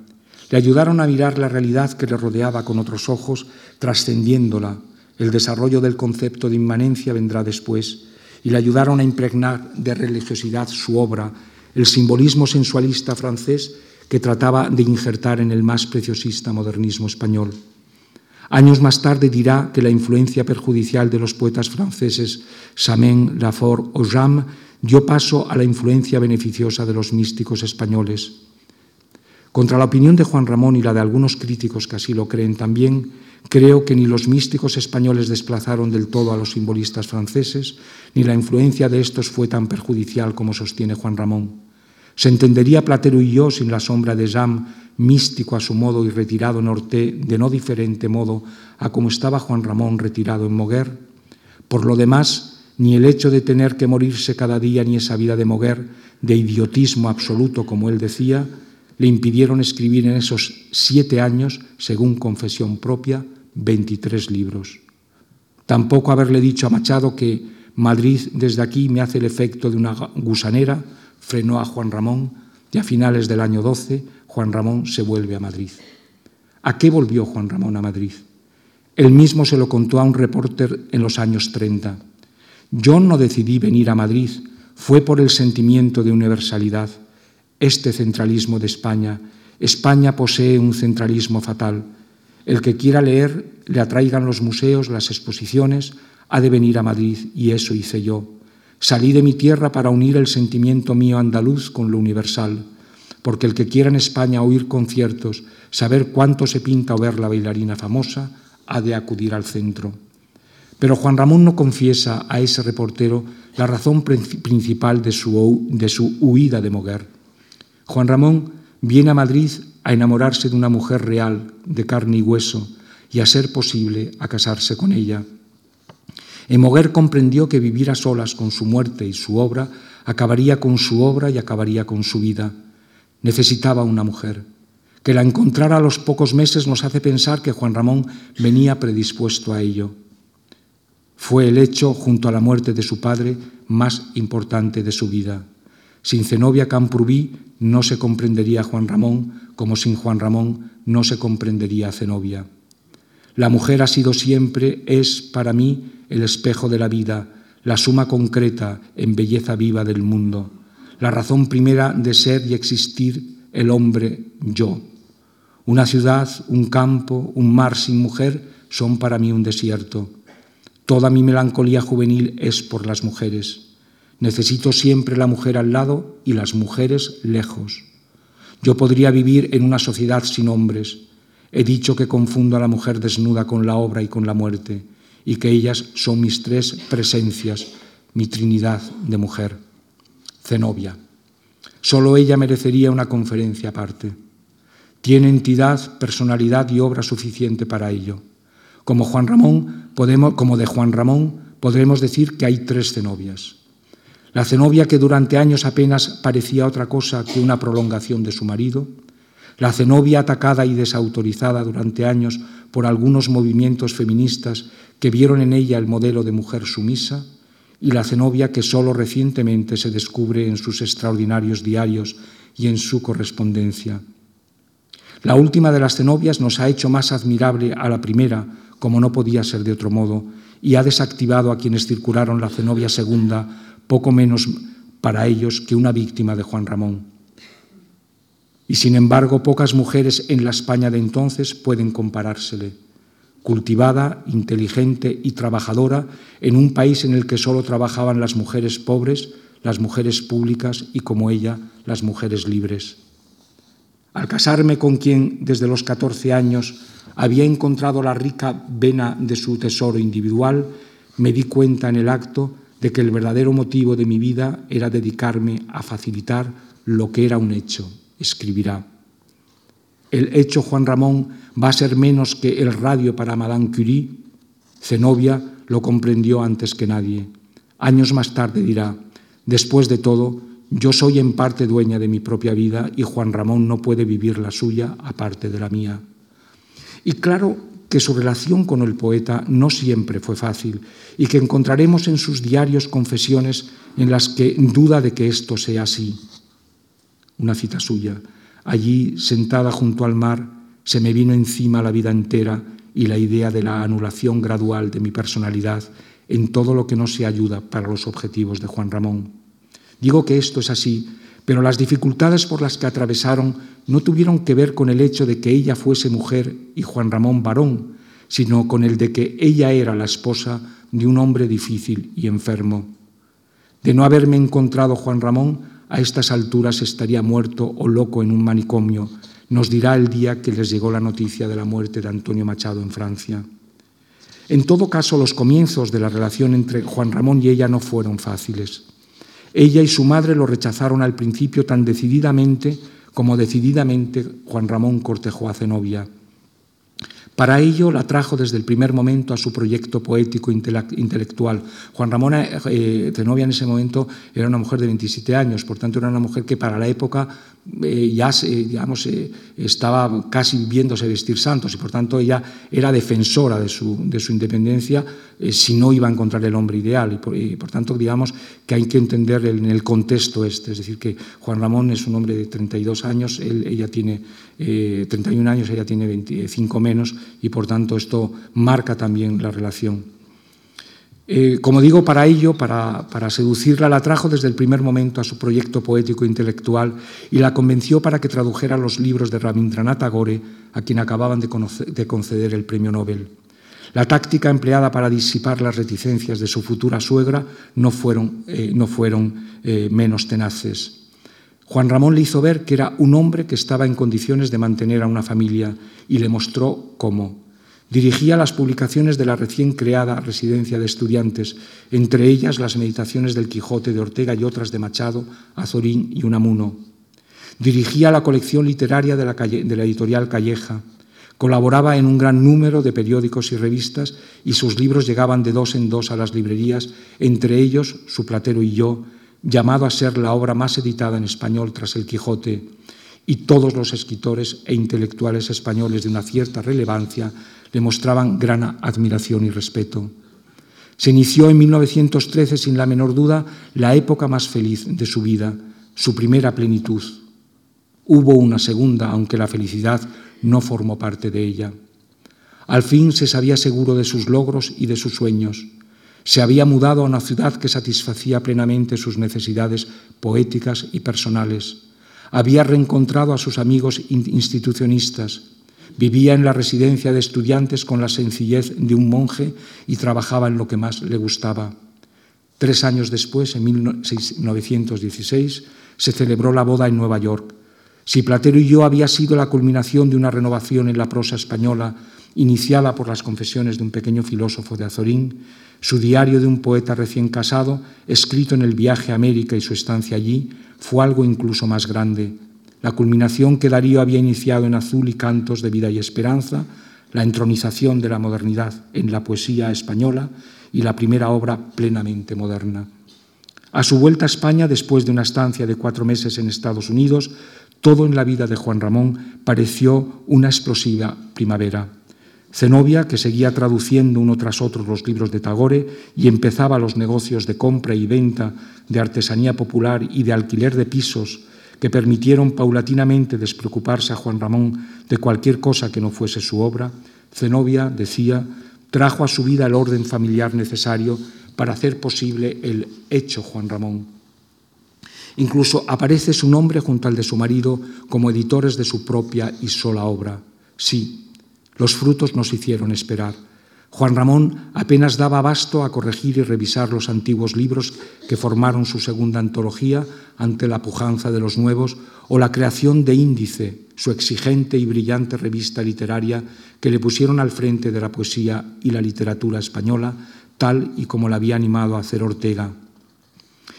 B: Le ayudaron a mirar la realidad que le rodeaba con otros ojos, trascendiéndola. El desarrollo del concepto de inmanencia vendrá después y le ayudaron a impregnar de religiosidad su obra, el simbolismo sensualista francés que trataba de injertar en el más preciosista modernismo español. Años más tarde dirá que la influencia perjudicial de los poetas franceses Samen, Lafort o Jam dio paso a la influencia beneficiosa de los místicos españoles. Contra la opinión de Juan Ramón y la de algunos críticos que así lo creen también, Creo que ni los místicos españoles desplazaron del todo a los simbolistas franceses, ni la influencia de estos fue tan perjudicial como sostiene Juan Ramón. Se entendería Platero y yo sin la sombra de Jam, místico a su modo y retirado en Orté, de no diferente modo a como estaba Juan Ramón retirado en Moguer. Por lo demás, ni el hecho de tener que morirse cada día, ni esa vida de Moguer, de idiotismo absoluto, como él decía, le impidieron escribir en esos siete años, según confesión propia, 23 libros. Tampoco haberle dicho a Machado que Madrid desde aquí me hace el efecto de una gusanera, frenó a Juan Ramón y a finales del año 12 Juan Ramón se vuelve a Madrid. ¿A qué volvió Juan Ramón a Madrid? Él mismo se lo contó a un reporter en los años 30. Yo no decidí venir a Madrid, fue por el sentimiento de universalidad este centralismo de España. España posee un centralismo fatal. El que quiera leer, le atraigan los museos, las exposiciones, ha de venir a Madrid y eso hice yo. Salí de mi tierra para unir el sentimiento mío andaluz con lo universal, porque el que quiera en España oír conciertos, saber cuánto se pinta o ver la bailarina famosa, ha de acudir al centro. Pero Juan Ramón no confiesa a ese reportero la razón principal de su, de su huida de Moguer. Juan Ramón viene a Madrid a enamorarse de una mujer real, de carne y hueso, y a ser posible a casarse con ella. Emoguer comprendió que vivir a solas con su muerte y su obra acabaría con su obra y acabaría con su vida. Necesitaba una mujer. Que la encontrara a los pocos meses nos hace pensar que Juan Ramón venía predispuesto a ello. Fue el hecho, junto a la muerte de su padre, más importante de su vida. Sin Zenobia Camprubí no se comprendería Juan Ramón, como sin Juan Ramón no se comprendería Zenobia. La mujer ha sido siempre, es para mí el espejo de la vida, la suma concreta en belleza viva del mundo, la razón primera de ser y existir el hombre yo. Una ciudad, un campo, un mar sin mujer son para mí un desierto. Toda mi melancolía juvenil es por las mujeres. Necesito siempre la mujer al lado y las mujeres lejos. Yo podría vivir en una sociedad sin hombres. He dicho que confundo a la mujer desnuda con la obra y con la muerte, y que ellas son mis tres presencias, mi trinidad de mujer. Zenobia. Solo ella merecería una conferencia aparte. Tiene entidad, personalidad y obra suficiente para ello. Como Juan Ramón, podemos, como de Juan Ramón, podremos decir que hay tres Zenobias. La cenobia que durante años apenas parecía otra cosa que una prolongación de su marido, la cenobia atacada y desautorizada durante años por algunos movimientos feministas que vieron en ella el modelo de mujer sumisa, y la cenobia que solo recientemente se descubre en sus extraordinarios diarios y en su correspondencia. La última de las cenobias nos ha hecho más admirable a la primera, como no podía ser de otro modo, y ha desactivado a quienes circularon la cenobia segunda poco menos para ellos que una víctima de Juan Ramón. Y sin embargo, pocas mujeres en la España de entonces pueden comparársele. Cultivada, inteligente y trabajadora en un país en el que solo trabajaban las mujeres pobres, las mujeres públicas y, como ella, las mujeres libres. Al casarme con quien desde los 14 años había encontrado la rica vena de su tesoro individual, me di cuenta en el acto de que el verdadero motivo de mi vida era dedicarme a facilitar lo que era un hecho, escribirá. El hecho Juan Ramón va a ser menos que el radio para Madame Curie. Zenobia lo comprendió antes que nadie. Años más tarde dirá, Después de todo, yo soy en parte dueña de mi propia vida y Juan Ramón no puede vivir la suya aparte de la mía. Y claro que su relación con el poeta no siempre fue fácil y que encontraremos en sus diarios confesiones en las que duda de que esto sea así. Una cita suya. Allí, sentada junto al mar, se me vino encima la vida entera y la idea de la anulación gradual de mi personalidad en todo lo que no se ayuda para los objetivos de Juan Ramón. Digo que esto es así, pero las dificultades por las que atravesaron no tuvieron que ver con el hecho de que ella fuese mujer y Juan Ramón varón, sino con el de que ella era la esposa de un hombre difícil y enfermo. De no haberme encontrado Juan Ramón, a estas alturas estaría muerto o loco en un manicomio, nos dirá el día que les llegó la noticia de la muerte de Antonio Machado en Francia. En todo caso, los comienzos de la relación entre Juan Ramón y ella no fueron fáciles. Ella y su madre lo rechazaron al principio tan decididamente como decididamente Juan Ramón cortejó a Zenobia. Para ello la trajo desde el primer momento a su proyecto poético intelectual. Juan Ramón eh, Zenobia en ese momento era una mujer de 27 años, por tanto era una mujer que para la época eh, ya digamos, eh, estaba casi viéndose vestir santos y por tanto ella era defensora de su, de su independencia eh, si no iba a encontrar el hombre ideal y por, tanto digamos que hay que entender en el contexto este, es decir que Juan Ramón es un hombre de 32 años, él, ella tiene 31 años, ella tiene 25 menos y por tanto esto marca también la relación. Eh, como digo, para ello, para, seducirla, la trajo desde el primer momento a su proyecto poético e intelectual y la convenció para que tradujera los libros de Rabindranath Tagore, a quien acababan de, conceder el premio Nobel. La táctica empleada para disipar las reticencias de su futura suegra no fueron, eh, eh, menos tenaces. Juan Ramón le hizo ver que era un hombre que estaba en condiciones de mantener a una familia y le mostró cómo. Dirigía las publicaciones de la recién creada residencia de estudiantes, entre ellas las meditaciones del Quijote de Ortega y otras de Machado, Azorín y Unamuno. Dirigía la colección literaria de la, editorial Calleja. Colaboraba en un gran número de periódicos y revistas y sus libros llegaban de dos en dos a las librerías, entre ellos Su Platero y yo, llamado a ser la obra más editada en español tras el Quijote, y todos los escritores e intelectuales españoles de una cierta relevancia le mostraban gran admiración y respeto. Se inició en 1913, sin la menor duda, la época más feliz de su vida, su primera plenitud. Hubo una segunda, aunque la felicidad no formó parte de ella. Al fin se sabía seguro de sus logros y de sus sueños. Se había mudado a una ciudad que satisfacía plenamente sus necesidades poéticas y personales. Había reencontrado a sus amigos institucionistas Vivía en la residencia de estudiantes con la sencillez de un monje y trabajaba en lo que más le gustaba. Tres años después, en 1916, se celebró la boda en Nueva York. Si Platero y yo había sido la culminación de una renovación en la prosa española, iniciada por las confesiones de un pequeño filósofo de Azorín, su diario de un poeta recién casado, escrito en el viaje a América y su estancia allí, fue algo incluso más grande, la culminación que Darío había iniciado en Azul y Cantos de Vida y Esperanza, la entronización de la modernidad en la poesía española y la primera obra plenamente moderna. A su vuelta a España, después de una estancia de cuatro meses en Estados Unidos, todo en la vida de Juan Ramón pareció una explosiva primavera. Zenobia, que seguía traduciendo uno tras otro los libros de Tagore y empezaba los negocios de compra y venta de artesanía popular y de alquiler de pisos que permitieron paulatinamente despreocuparse a Juan Ramón de cualquier cosa que no fuese su obra, Zenobia, decía, trajo a su vida el orden familiar necesario para hacer posible el hecho Juan Ramón. Incluso aparece su nombre junto al de su marido como editores de su propia y sola obra. Sí, los frutos nos hicieron esperar Juan Ramón apenas daba abasto a corregir y revisar los antiguos libros que formaron su segunda antología ante la pujanza de los nuevos o la creación de Índice, su exigente y brillante revista literaria que le pusieron al frente de la poesía y la literatura española, tal y como la había animado a hacer Ortega.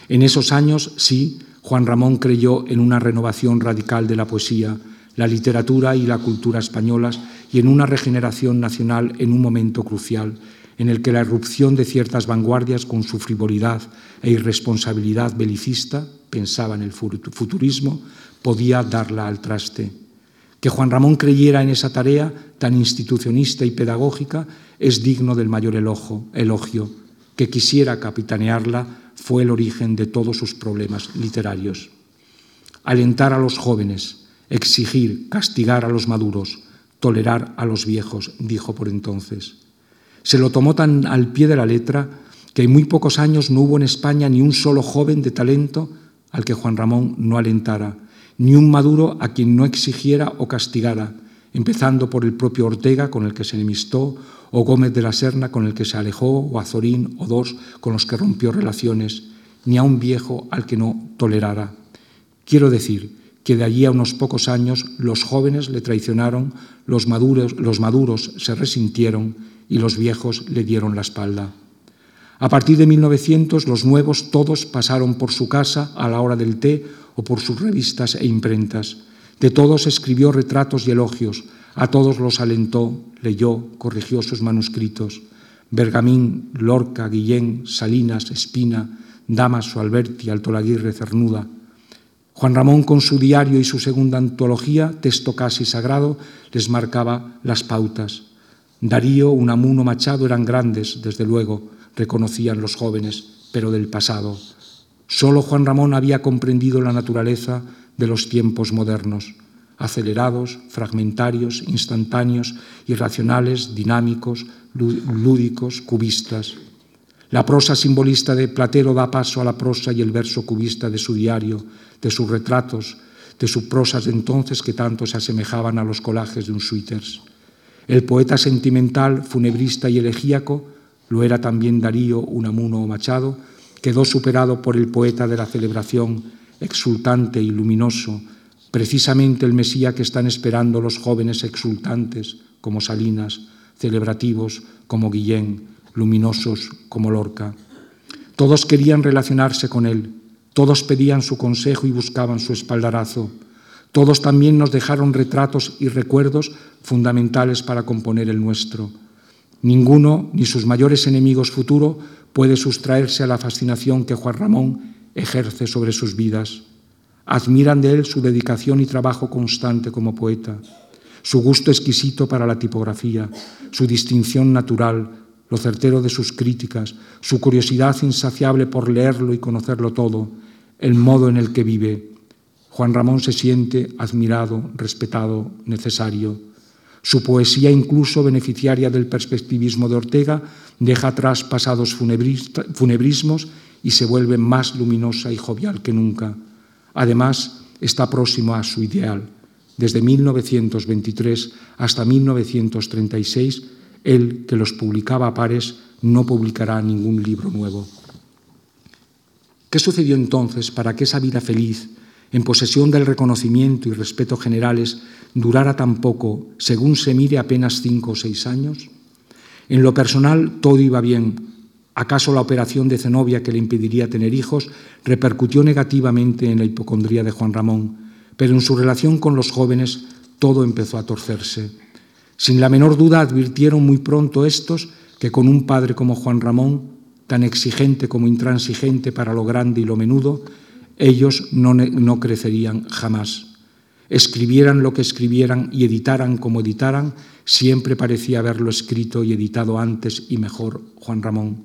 B: En esos años, sí, Juan Ramón creyó en una renovación radical de la poesía, la literatura y la cultura españolas y en una regeneración nacional en un momento crucial, en el que la erupción de ciertas vanguardias con su frivolidad e irresponsabilidad belicista, pensaba en el futurismo, podía darla al traste. Que Juan Ramón creyera en esa tarea tan institucionista y pedagógica es digno del mayor elogio. Que quisiera capitanearla fue el origen de todos sus problemas literarios. Alentar a los jóvenes, exigir, castigar a los maduros, tolerar a los viejos, dijo por entonces. Se lo tomó tan al pie de la letra que en muy pocos años no hubo en España ni un solo joven de talento al que Juan Ramón no alentara, ni un maduro a quien no exigiera o castigara, empezando por el propio Ortega, con el que se enemistó, o Gómez de la Serna, con el que se alejó, o Azorín, o dos, con los que rompió relaciones, ni a un viejo al que no tolerara. Quiero decir que de allí a unos pocos años los jóvenes le traicionaron, los maduros, los maduros se resintieron y los viejos le dieron la espalda. A partir de 1900 los nuevos todos pasaron por su casa a la hora del té o por sus revistas e imprentas. De todos escribió retratos y elogios, a todos los alentó, leyó, corrigió sus manuscritos. Bergamín, Lorca, Guillén, Salinas, Espina, Damaso, Alberti, Altolaguirre, Cernuda. Juan Ramón, con su diario y su segunda antología, texto casi sagrado, les marcaba las pautas. Darío, Unamuno, Machado eran grandes, desde luego, reconocían los jóvenes, pero del pasado. Solo Juan Ramón había comprendido la naturaleza de los tiempos modernos, acelerados, fragmentarios, instantáneos, irracionales, dinámicos, lúdicos, cubistas. La prosa simbolista de Platero da paso a la prosa y el verso cubista de su diario, de sus retratos, de sus prosas de entonces que tanto se asemejaban a los colajes de un Suiters. El poeta sentimental, funebrista y elegíaco, lo era también Darío Unamuno o Machado, quedó superado por el poeta de la celebración, exultante y luminoso, precisamente el Mesía que están esperando los jóvenes exultantes como Salinas, celebrativos como Guillén, luminosos como Lorca. Todos querían relacionarse con él, todos pedían su consejo y buscaban su espaldarazo. Todos también nos dejaron retratos y recuerdos fundamentales para componer el nuestro. Ninguno, ni sus mayores enemigos futuro, puede sustraerse a la fascinación que Juan Ramón ejerce sobre sus vidas. Admiran de él su dedicación y trabajo constante como poeta, su gusto exquisito para la tipografía, su distinción natural, lo certero de sus críticas, su curiosidad insaciable por leerlo y conocerlo todo, el modo en el que vive, Juan Ramón se siente admirado, respetado, necesario. Su poesía, incluso beneficiaria del perspectivismo de Ortega, deja atrás pasados funebrismos y se vuelve más luminosa y jovial que nunca. Además, está próximo a su ideal. Desde 1923 hasta 1936, él, que los publicaba a pares, no publicará ningún libro nuevo. ¿Qué sucedió entonces para que esa vida feliz, en posesión del reconocimiento y respeto generales, durara tan poco, según se mire apenas cinco o seis años? En lo personal todo iba bien. ¿Acaso la operación de Zenobia que le impediría tener hijos repercutió negativamente en la hipocondría de Juan Ramón? Pero en su relación con los jóvenes todo empezó a torcerse. Sin la menor duda advirtieron muy pronto estos que con un padre como Juan Ramón, tan exigente como intransigente para lo grande y lo menudo, ellos no, no crecerían jamás. Escribieran lo que escribieran y editaran como editaran, siempre parecía haberlo escrito y editado antes y mejor Juan Ramón.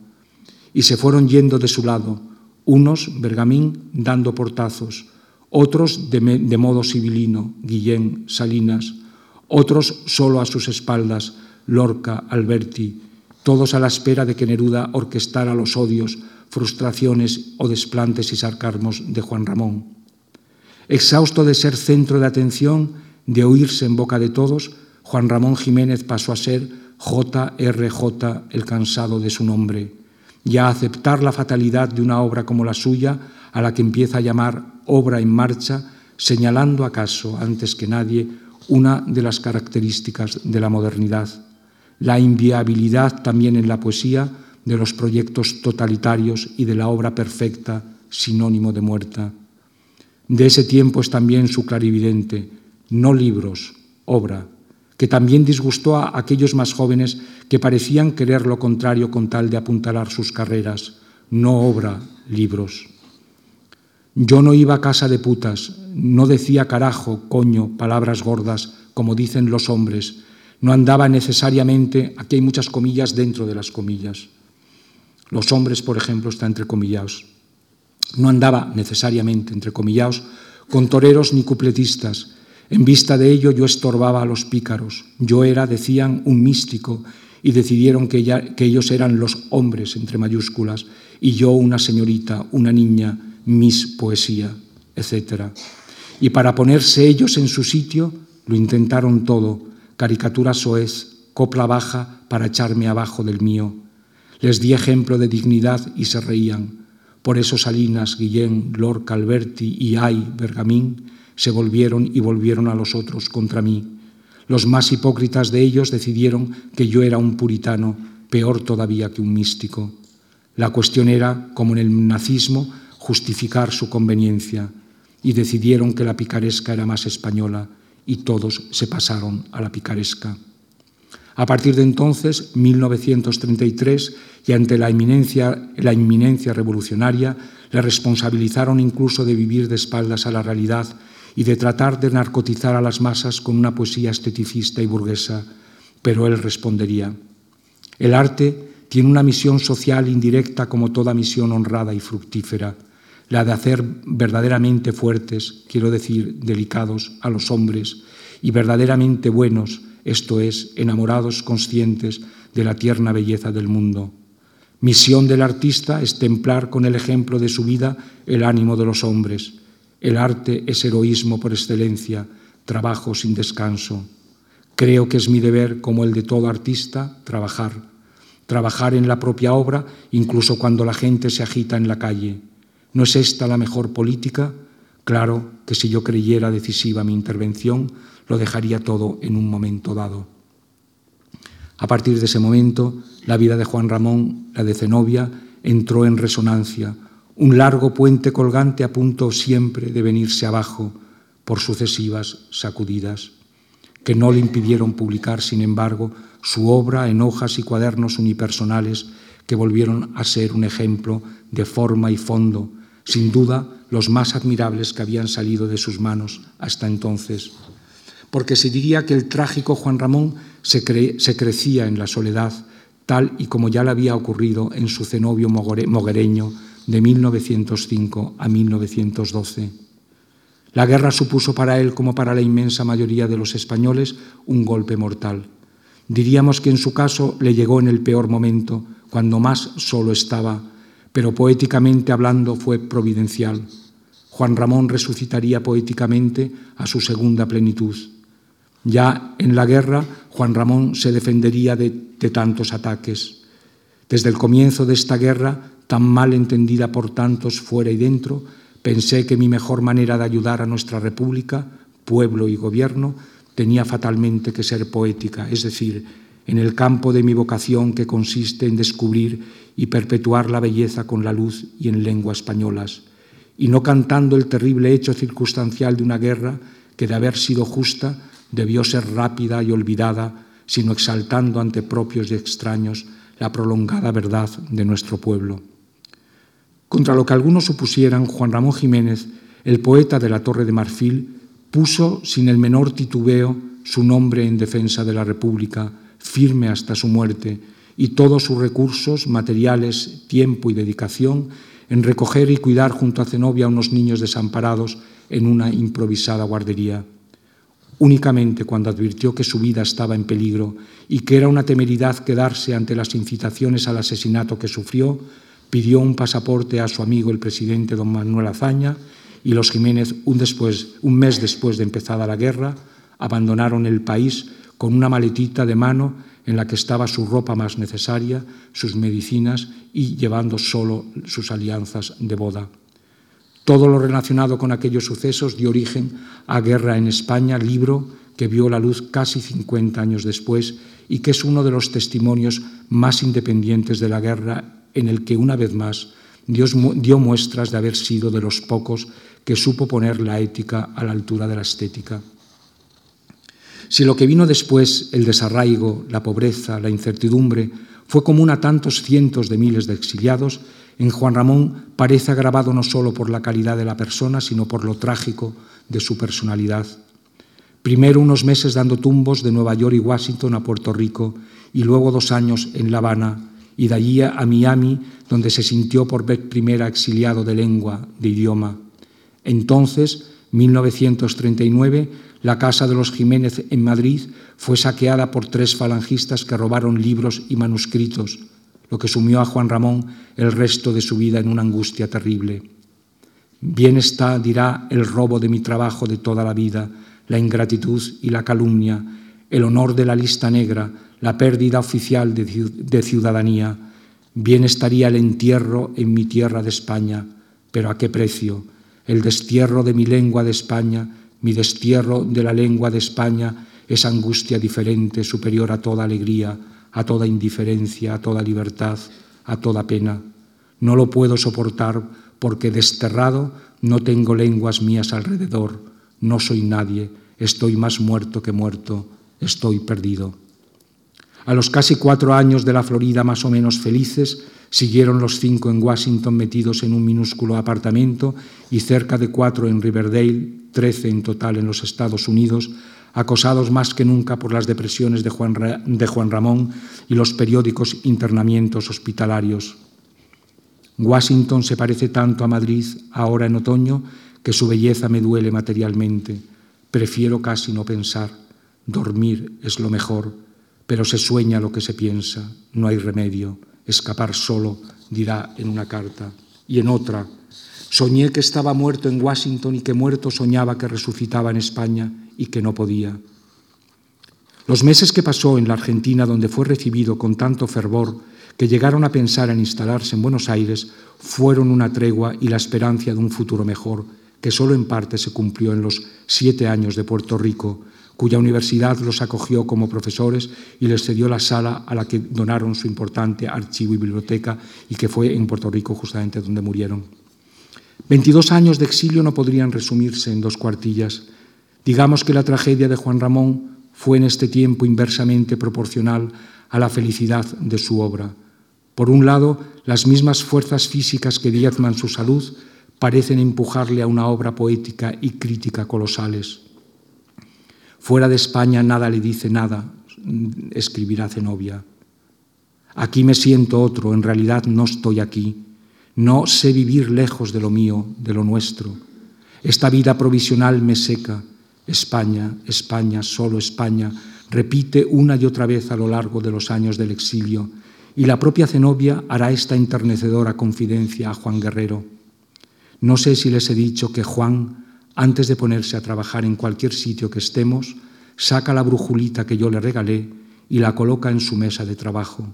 B: Y se fueron yendo de su lado, unos, Bergamín, dando portazos, otros de, de modo civilino, Guillén, Salinas, otros solo a sus espaldas, Lorca, Alberti, todos a la espera de que Neruda orquestara los odios, frustraciones o desplantes y sarcasmos de Juan Ramón. Exhausto de ser centro de atención, de oírse en boca de todos, Juan Ramón Jiménez pasó a ser JRJ, el cansado de su nombre, y a aceptar la fatalidad de una obra como la suya, a la que empieza a llamar obra en marcha, señalando acaso, antes que nadie, una de las características de la modernidad, la inviabilidad también en la poesía de los proyectos totalitarios y de la obra perfecta, sinónimo de muerta. De ese tiempo es también su clarividente, no libros, obra, que también disgustó a aquellos más jóvenes que parecían querer lo contrario con tal de apuntalar sus carreras, no obra, libros. Yo no iba a casa de putas, no decía carajo, coño, palabras gordas, como dicen los hombres, no andaba necesariamente, aquí hay muchas comillas dentro de las comillas. Los hombres, por ejemplo, están entrecomillados. No andaba necesariamente, entrecomillados, con toreros ni cupletistas. En vista de ello yo estorbaba a los pícaros. Yo era, decían, un místico y decidieron que, que ellos eran los hombres, entre mayúsculas, y yo una señorita, una niña, mis poesía, etc. Y para ponerse ellos en su sitio, lo intentaron todo, caricatura soez, copla baja para echarme abajo del mío. Les di ejemplo de dignidad y se reían. Por eso Salinas, Guillén, Lorca, Alberti y Ay, Bergamín, se volvieron y volvieron a los otros contra mí. Los más hipócritas de ellos decidieron que yo era un puritano, peor todavía que un místico. La cuestión era, como en el nazismo, justificar su conveniencia, y decidieron que la picaresca era más española, y todos se pasaron a la picaresca. A partir de entonces, 1933, y ante la inminencia, la revolucionaria, le responsabilizaron incluso de vivir de espaldas a la realidad y de tratar de narcotizar a las masas con una poesía esteticista y burguesa. Pero él respondería, el arte tiene una misión social indirecta como toda misión honrada y fructífera, la de hacer verdaderamente fuertes, quiero decir, delicados a los hombres, y verdaderamente buenos, esto es, enamorados conscientes de la tierna belleza del mundo. Misión del artista es templar con el ejemplo de su vida el ánimo de los hombres. El arte es heroísmo por excelencia, trabajo sin descanso. Creo que es mi deber, como el de todo artista, trabajar. Trabajar en la propia obra, incluso cuando la gente se agita en la calle. ¿No es esta la mejor política? Claro que si yo creyera decisiva mi intervención, lo dejaría todo en un momento dado. A partir de ese momento, la vida de Juan Ramón, la de Zenobia, entró en resonancia, un largo puente colgante a punto siempre de venirse abajo por sucesivas sacudidas, que no le impidieron publicar, sin embargo, su obra en hojas y cuadernos unipersonales que volvieron a ser un ejemplo de forma y fondo, sin duda los más admirables que habían salido de sus manos hasta entonces. Porque se diría que el trágico Juan Ramón se, se crecía en la soledad, tal y como ya le había ocurrido en su cenobio moguereño de 1905 a 1912. La guerra supuso para él, como para la inmensa mayoría de los españoles, un golpe mortal. Diríamos que en su caso le llegó en el peor momento, cuando más solo estaba, pero poéticamente hablando fue providencial. Juan Ramón resucitaría poéticamente a su segunda plenitud. Ya en la guerra, Juan Ramón se defendería de, de tantos ataques. Desde el comienzo de esta guerra, tan mal entendida por tantos fuera y dentro, pensé que mi mejor manera de ayudar a nuestra República, pueblo y gobierno, tenía fatalmente que ser poética, es decir, en el campo de mi vocación que consiste en descubrir y perpetuar la belleza con la luz y en lengua españolas, y no cantando el terrible hecho circunstancial de una guerra que de haber sido justa debió ser rápida y olvidada, sino exaltando ante propios y extraños la prolongada verdad de nuestro pueblo. Contra lo que algunos supusieran, Juan Ramón Jiménez, el poeta de la Torre de Marfil, puso sin el menor titubeo su nombre en defensa de la República, firme hasta su muerte, y todos sus recursos, materiales, tiempo y dedicación en recoger y cuidar junto a Zenobia a unos niños desamparados en una improvisada guardería. Únicamente cuando advirtió que su vida estaba en peligro y que era una temeridad quedarse ante las incitaciones al asesinato que sufrió, pidió un pasaporte a su amigo el presidente don Manuel Azaña y los Jiménez, un, después, un mes después de empezada la guerra, abandonaron el país con una maletita de mano en la que estaba su ropa más necesaria, sus medicinas y llevando solo sus alianzas de boda. Todo lo relacionado con aquellos sucesos dio origen a Guerra en España, libro que vio la luz casi 50 años después y que es uno de los testimonios más independientes de la guerra en el que una vez más Dios dio muestras de haber sido de los pocos que supo poner la ética a la altura de la estética. Si lo que vino después, el desarraigo, la pobreza, la incertidumbre, fue común a tantos cientos de miles de exiliados, en Juan Ramón parece agravado no solo por la calidad de la persona, sino por lo trágico de su personalidad. Primero unos meses dando tumbos de Nueva York y Washington a Puerto Rico y luego dos años en La Habana y de allí a Miami, donde se sintió por vez primera exiliado de lengua, de idioma. Entonces, 1939, la casa de los Jiménez en Madrid fue saqueada por tres falangistas que robaron libros y manuscritos, lo que sumió a Juan Ramón el resto de su vida en una angustia terrible. Bien está, dirá, el robo de mi trabajo de toda la vida, la ingratitud y la calumnia, el honor de la lista negra, la pérdida oficial de ciudadanía. Bien estaría el entierro en mi tierra de España, pero ¿a qué precio? El destierro de mi lengua de España, mi destierro de la lengua de España, es angustia diferente, superior a toda alegría, a toda indiferencia, a toda libertad, a toda pena. No lo puedo soportar porque desterrado no tengo lenguas mías alrededor, no soy nadie, estoy más muerto que muerto, estoy perdido. A los casi cuatro años de la Florida más o menos felices, siguieron los cinco en Washington metidos en un minúsculo apartamento y cerca de cuatro en Riverdale, trece en total en los Estados Unidos, acosados más que nunca por las depresiones de Juan, de Juan Ramón y los periódicos internamientos hospitalarios. Washington se parece tanto a Madrid ahora en otoño que su belleza me duele materialmente. Prefiero casi no pensar. Dormir es lo mejor, pero se sueña lo que se piensa. No hay remedio. Escapar solo, dirá en una carta. Y en otra, soñé que estaba muerto en Washington y que muerto soñaba que resucitaba en España y que no podía. Los meses que pasó en la Argentina, donde fue recibido con tanto fervor que llegaron a pensar en instalarse en Buenos Aires, fueron una tregua y la esperanza de un futuro mejor que solo en parte se cumplió en los siete años de Puerto Rico, cuya universidad los acogió como profesores y les cedió la sala a la que donaron su importante archivo y biblioteca y que fue en Puerto Rico justamente donde murieron. Veintidós años de exilio no podrían resumirse en dos cuartillas. Digamos que la tragedia de Juan Ramón fue en este tiempo inversamente proporcional a la felicidad de su obra. Por un lado, las mismas fuerzas físicas que diezman su salud parecen empujarle a una obra poética y crítica colosales. Fuera de España nada le dice nada, escribirá Zenobia. Aquí me siento otro, en realidad no estoy aquí. No sé vivir lejos de lo mío, de lo nuestro. Esta vida provisional me seca. España, España, solo España, repite una y otra vez a lo largo de los años del exilio, y la propia Zenobia hará esta enternecedora confidencia a Juan Guerrero. No sé si les he dicho que Juan, antes de ponerse a trabajar en cualquier sitio que estemos, saca la brujulita que yo le regalé y la coloca en su mesa de trabajo.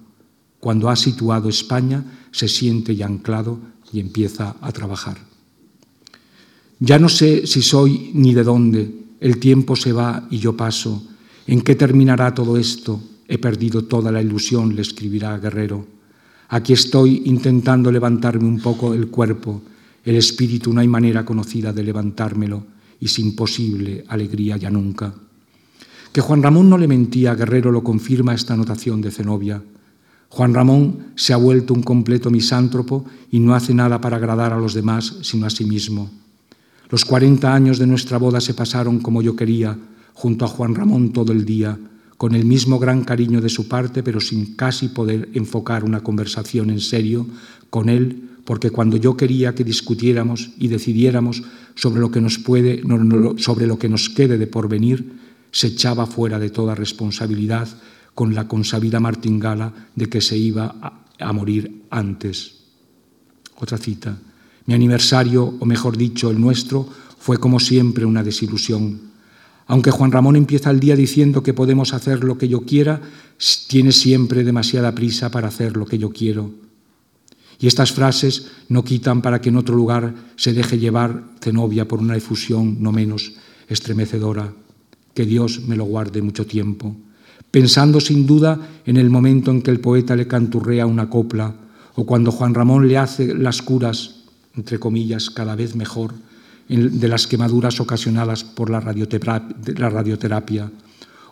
B: Cuando ha situado España, se siente ya anclado y empieza a trabajar. Ya no sé si soy ni de dónde, el tiempo se va y yo paso. ¿En qué terminará todo esto? He perdido toda la ilusión, le escribirá Guerrero. Aquí estoy intentando levantarme un poco el cuerpo el espíritu no hay manera conocida de levantármelo y sin posible alegría ya nunca. Que Juan Ramón no le mentía Guerrero lo confirma esta anotación de Zenobia. Juan Ramón se ha vuelto un completo misántropo y no hace nada para agradar a los demás sino a sí mismo. Los cuarenta años de nuestra boda se pasaron como yo quería, junto a Juan Ramón todo el día, con el mismo gran cariño de su parte, pero sin casi poder enfocar una conversación en serio con él porque cuando yo quería que discutiéramos y decidiéramos sobre lo que nos puede, sobre lo que nos quede de porvenir, se echaba fuera de toda responsabilidad con la consabida martingala de que se iba a, a morir antes. Otra cita. Mi aniversario, o mejor dicho, el nuestro, fue como siempre una desilusión. Aunque Juan Ramón empieza el día diciendo que podemos hacer lo que yo quiera, tiene siempre demasiada prisa para hacer lo que yo quiero. Y estas frases no quitan para que en otro lugar se deje llevar Zenobia por una efusión no menos estremecedora. Que Dios me lo guarde mucho tiempo. Pensando sin duda en el momento en que el poeta le canturrea una copla o cuando Juan Ramón le hace las curas, entre comillas, cada vez mejor, de las quemaduras ocasionadas por la radioterapia,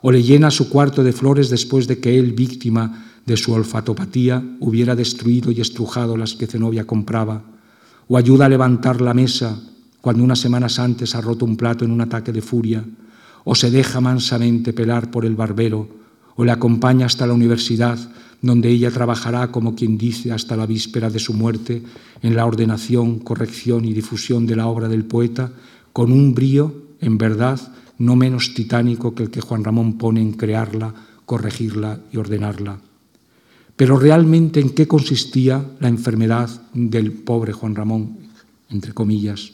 B: o le llena su cuarto de flores después de que él, víctima de su olfatopatía, hubiera destruido y estrujado las que Zenobia compraba, o ayuda a levantar la mesa cuando unas semanas antes ha roto un plato en un ataque de furia, o se deja mansamente pelar por el barbero, o le acompaña hasta la universidad, donde ella trabajará, como quien dice, hasta la víspera de su muerte, en la ordenación, corrección y difusión de la obra del poeta, con un brío, en verdad, no menos titánico que el que Juan Ramón pone en crearla, corregirla y ordenarla. Pero realmente en qué consistía la enfermedad del pobre Juan Ramón, entre comillas.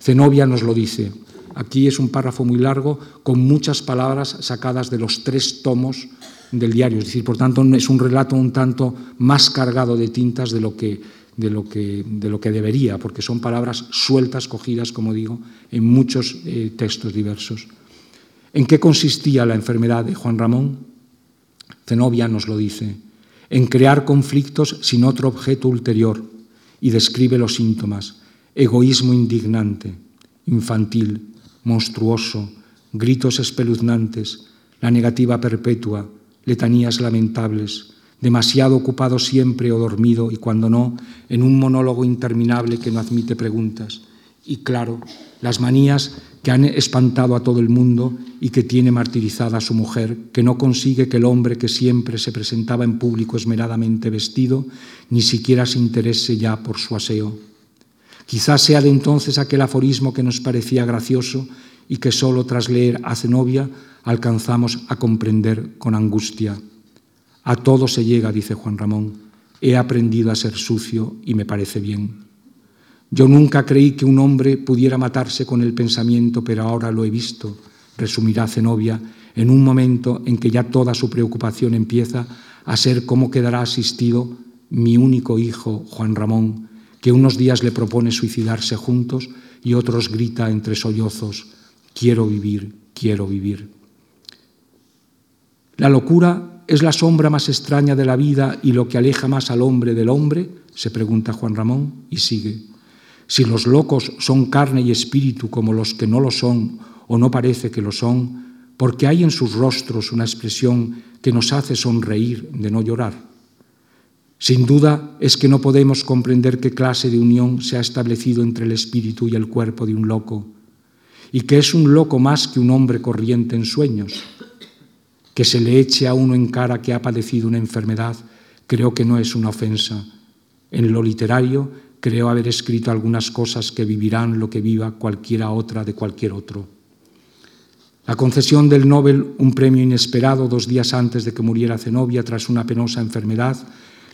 B: Zenobia nos lo dice. Aquí es un párrafo muy largo con muchas palabras sacadas de los tres tomos del diario. Es decir, por tanto, es un relato un tanto más cargado de tintas de lo que, de lo que, de lo que debería, porque son palabras sueltas, cogidas, como digo, en muchos eh, textos diversos. ¿En qué consistía la enfermedad de Juan Ramón? Zenobia nos lo dice. En crear conflictos sin otro objeto ulterior y describe los síntomas egoísmo indignante, infantil, monstruoso, gritos espeluznantes, la negativa perpetua, letanías lamentables, demasiado ocupado siempre o dormido y cuando no, en un monólogo interminable que no admite preguntas. Y claro, las manías que han espantado a todo el mundo y que tiene martirizada a su mujer, que no consigue que el hombre que siempre se presentaba en público esmeradamente vestido, ni siquiera se interese ya por su aseo. Quizás sea de entonces aquel aforismo que nos parecía gracioso y que solo tras leer a Zenobia alcanzamos a comprender con angustia. A todo se llega, dice Juan Ramón. He aprendido a ser sucio y me parece bien. Yo nunca creí que un hombre pudiera matarse con el pensamiento, pero ahora lo he visto, resumirá Zenobia, en un momento en que ya toda su preocupación empieza a ser cómo quedará asistido mi único hijo, Juan Ramón, que unos días le propone suicidarse juntos y otros grita entre sollozos, quiero vivir, quiero vivir. La locura es la sombra más extraña de la vida y lo que aleja más al hombre del hombre, se pregunta Juan Ramón y sigue. Si los locos son carne y espíritu como los que no lo son o no parece que lo son, porque hay en sus rostros una expresión que nos hace sonreír de no llorar. Sin duda es que no podemos comprender qué clase de unión se ha establecido entre el espíritu y el cuerpo de un loco, y que es un loco más que un hombre corriente en sueños. Que se le eche a uno en cara que ha padecido una enfermedad, creo que no es una ofensa. En lo literario creo haber escrito algunas cosas que vivirán lo que viva cualquiera otra de cualquier otro. La concesión del Nobel, un premio inesperado dos días antes de que muriera Zenobia tras una penosa enfermedad,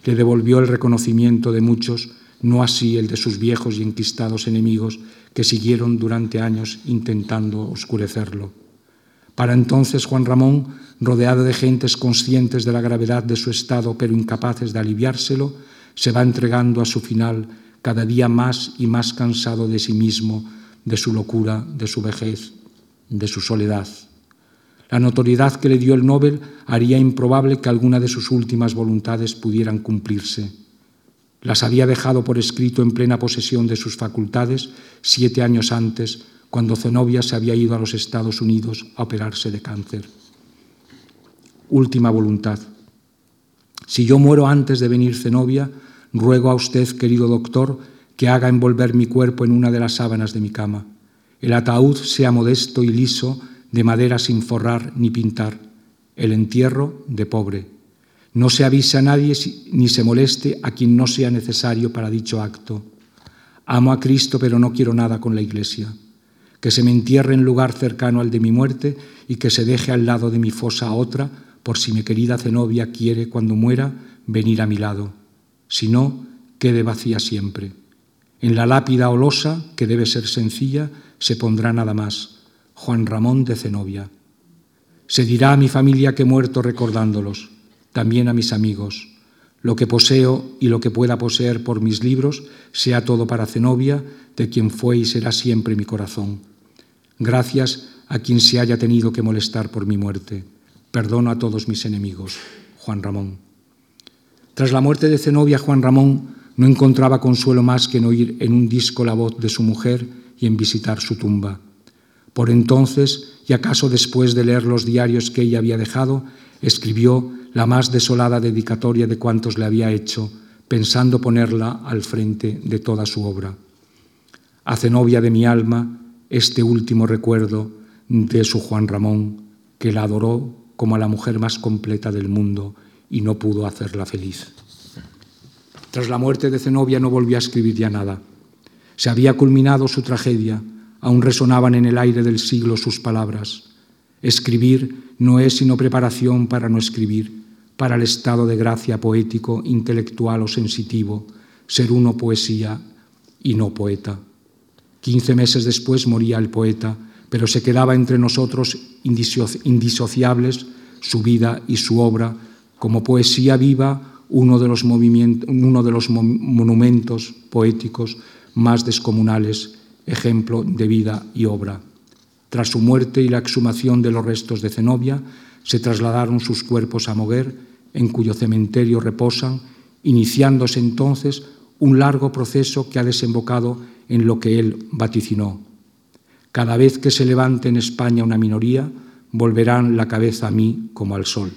B: le devolvió el reconocimiento de muchos, no así el de sus viejos y enquistados enemigos que siguieron durante años intentando oscurecerlo. Para entonces Juan Ramón, rodeado de gentes conscientes de la gravedad de su estado pero incapaces de aliviárselo, se va entregando a su final cada día más y más cansado de sí mismo, de su locura, de su vejez, de su soledad. La notoriedad que le dio el Nobel haría improbable que alguna de sus últimas voluntades pudieran cumplirse. Las había dejado por escrito en plena posesión de sus facultades siete años antes, cuando Zenobia se había ido a los Estados Unidos a operarse de cáncer. Última voluntad. Si yo muero antes de venir Zenobia, ruego a usted, querido doctor, que haga envolver mi cuerpo en una de las sábanas de mi cama. El ataúd sea modesto y liso, de madera sin forrar ni pintar, el entierro de pobre. No se avise a nadie ni se moleste a quien no sea necesario para dicho acto. Amo a Cristo, pero no quiero nada con la Iglesia. Que se me entierre en lugar cercano al de mi muerte y que se deje al lado de mi fosa otra, por si mi querida Zenobia quiere, cuando muera, venir a mi lado. Si no, quede vacía siempre. En la lápida olosa, que debe ser sencilla, se pondrá nada más Juan Ramón de Zenobia. Se dirá a mi familia que he muerto recordándolos, también a mis amigos. Lo que poseo y lo que pueda poseer por mis libros sea todo para Zenobia, de quien fue y será siempre mi corazón. Gracias a quien se haya tenido que molestar por mi muerte. Perdono a todos mis enemigos. Juan Ramón. Tras la muerte de Zenobia, Juan Ramón no encontraba consuelo más que en oír en un disco la voz de su mujer y en visitar su tumba. Por entonces y acaso después de leer los diarios que ella había dejado, escribió la más desolada dedicatoria de cuantos le había hecho, pensando ponerla al frente de toda su obra. Hace novia de mi alma este último recuerdo de su Juan Ramón, que la adoró como a la mujer más completa del mundo y no pudo hacerla feliz. Tras la muerte de Zenobia no volvió a escribir ya nada. Se había culminado su tragedia, aún resonaban en el aire del siglo sus palabras. Escribir no es sino preparación para no escribir, para el estado de gracia poético, intelectual o sensitivo, ser uno poesía y no poeta. Quince meses después moría el poeta, pero se quedaba entre nosotros indisociables su vida y su obra, como poesía viva, uno de los, uno de los monumentos poéticos más descomunales ejemplo de vida y obra. Tras su muerte y la exhumación de los restos de Zenobia, se trasladaron sus cuerpos a Moguer, en cuyo cementerio reposan, iniciándose entonces un largo proceso que ha desembocado en lo que él vaticinó. Cada vez que se levante en España una minoría, volverán la cabeza a mí como al sol.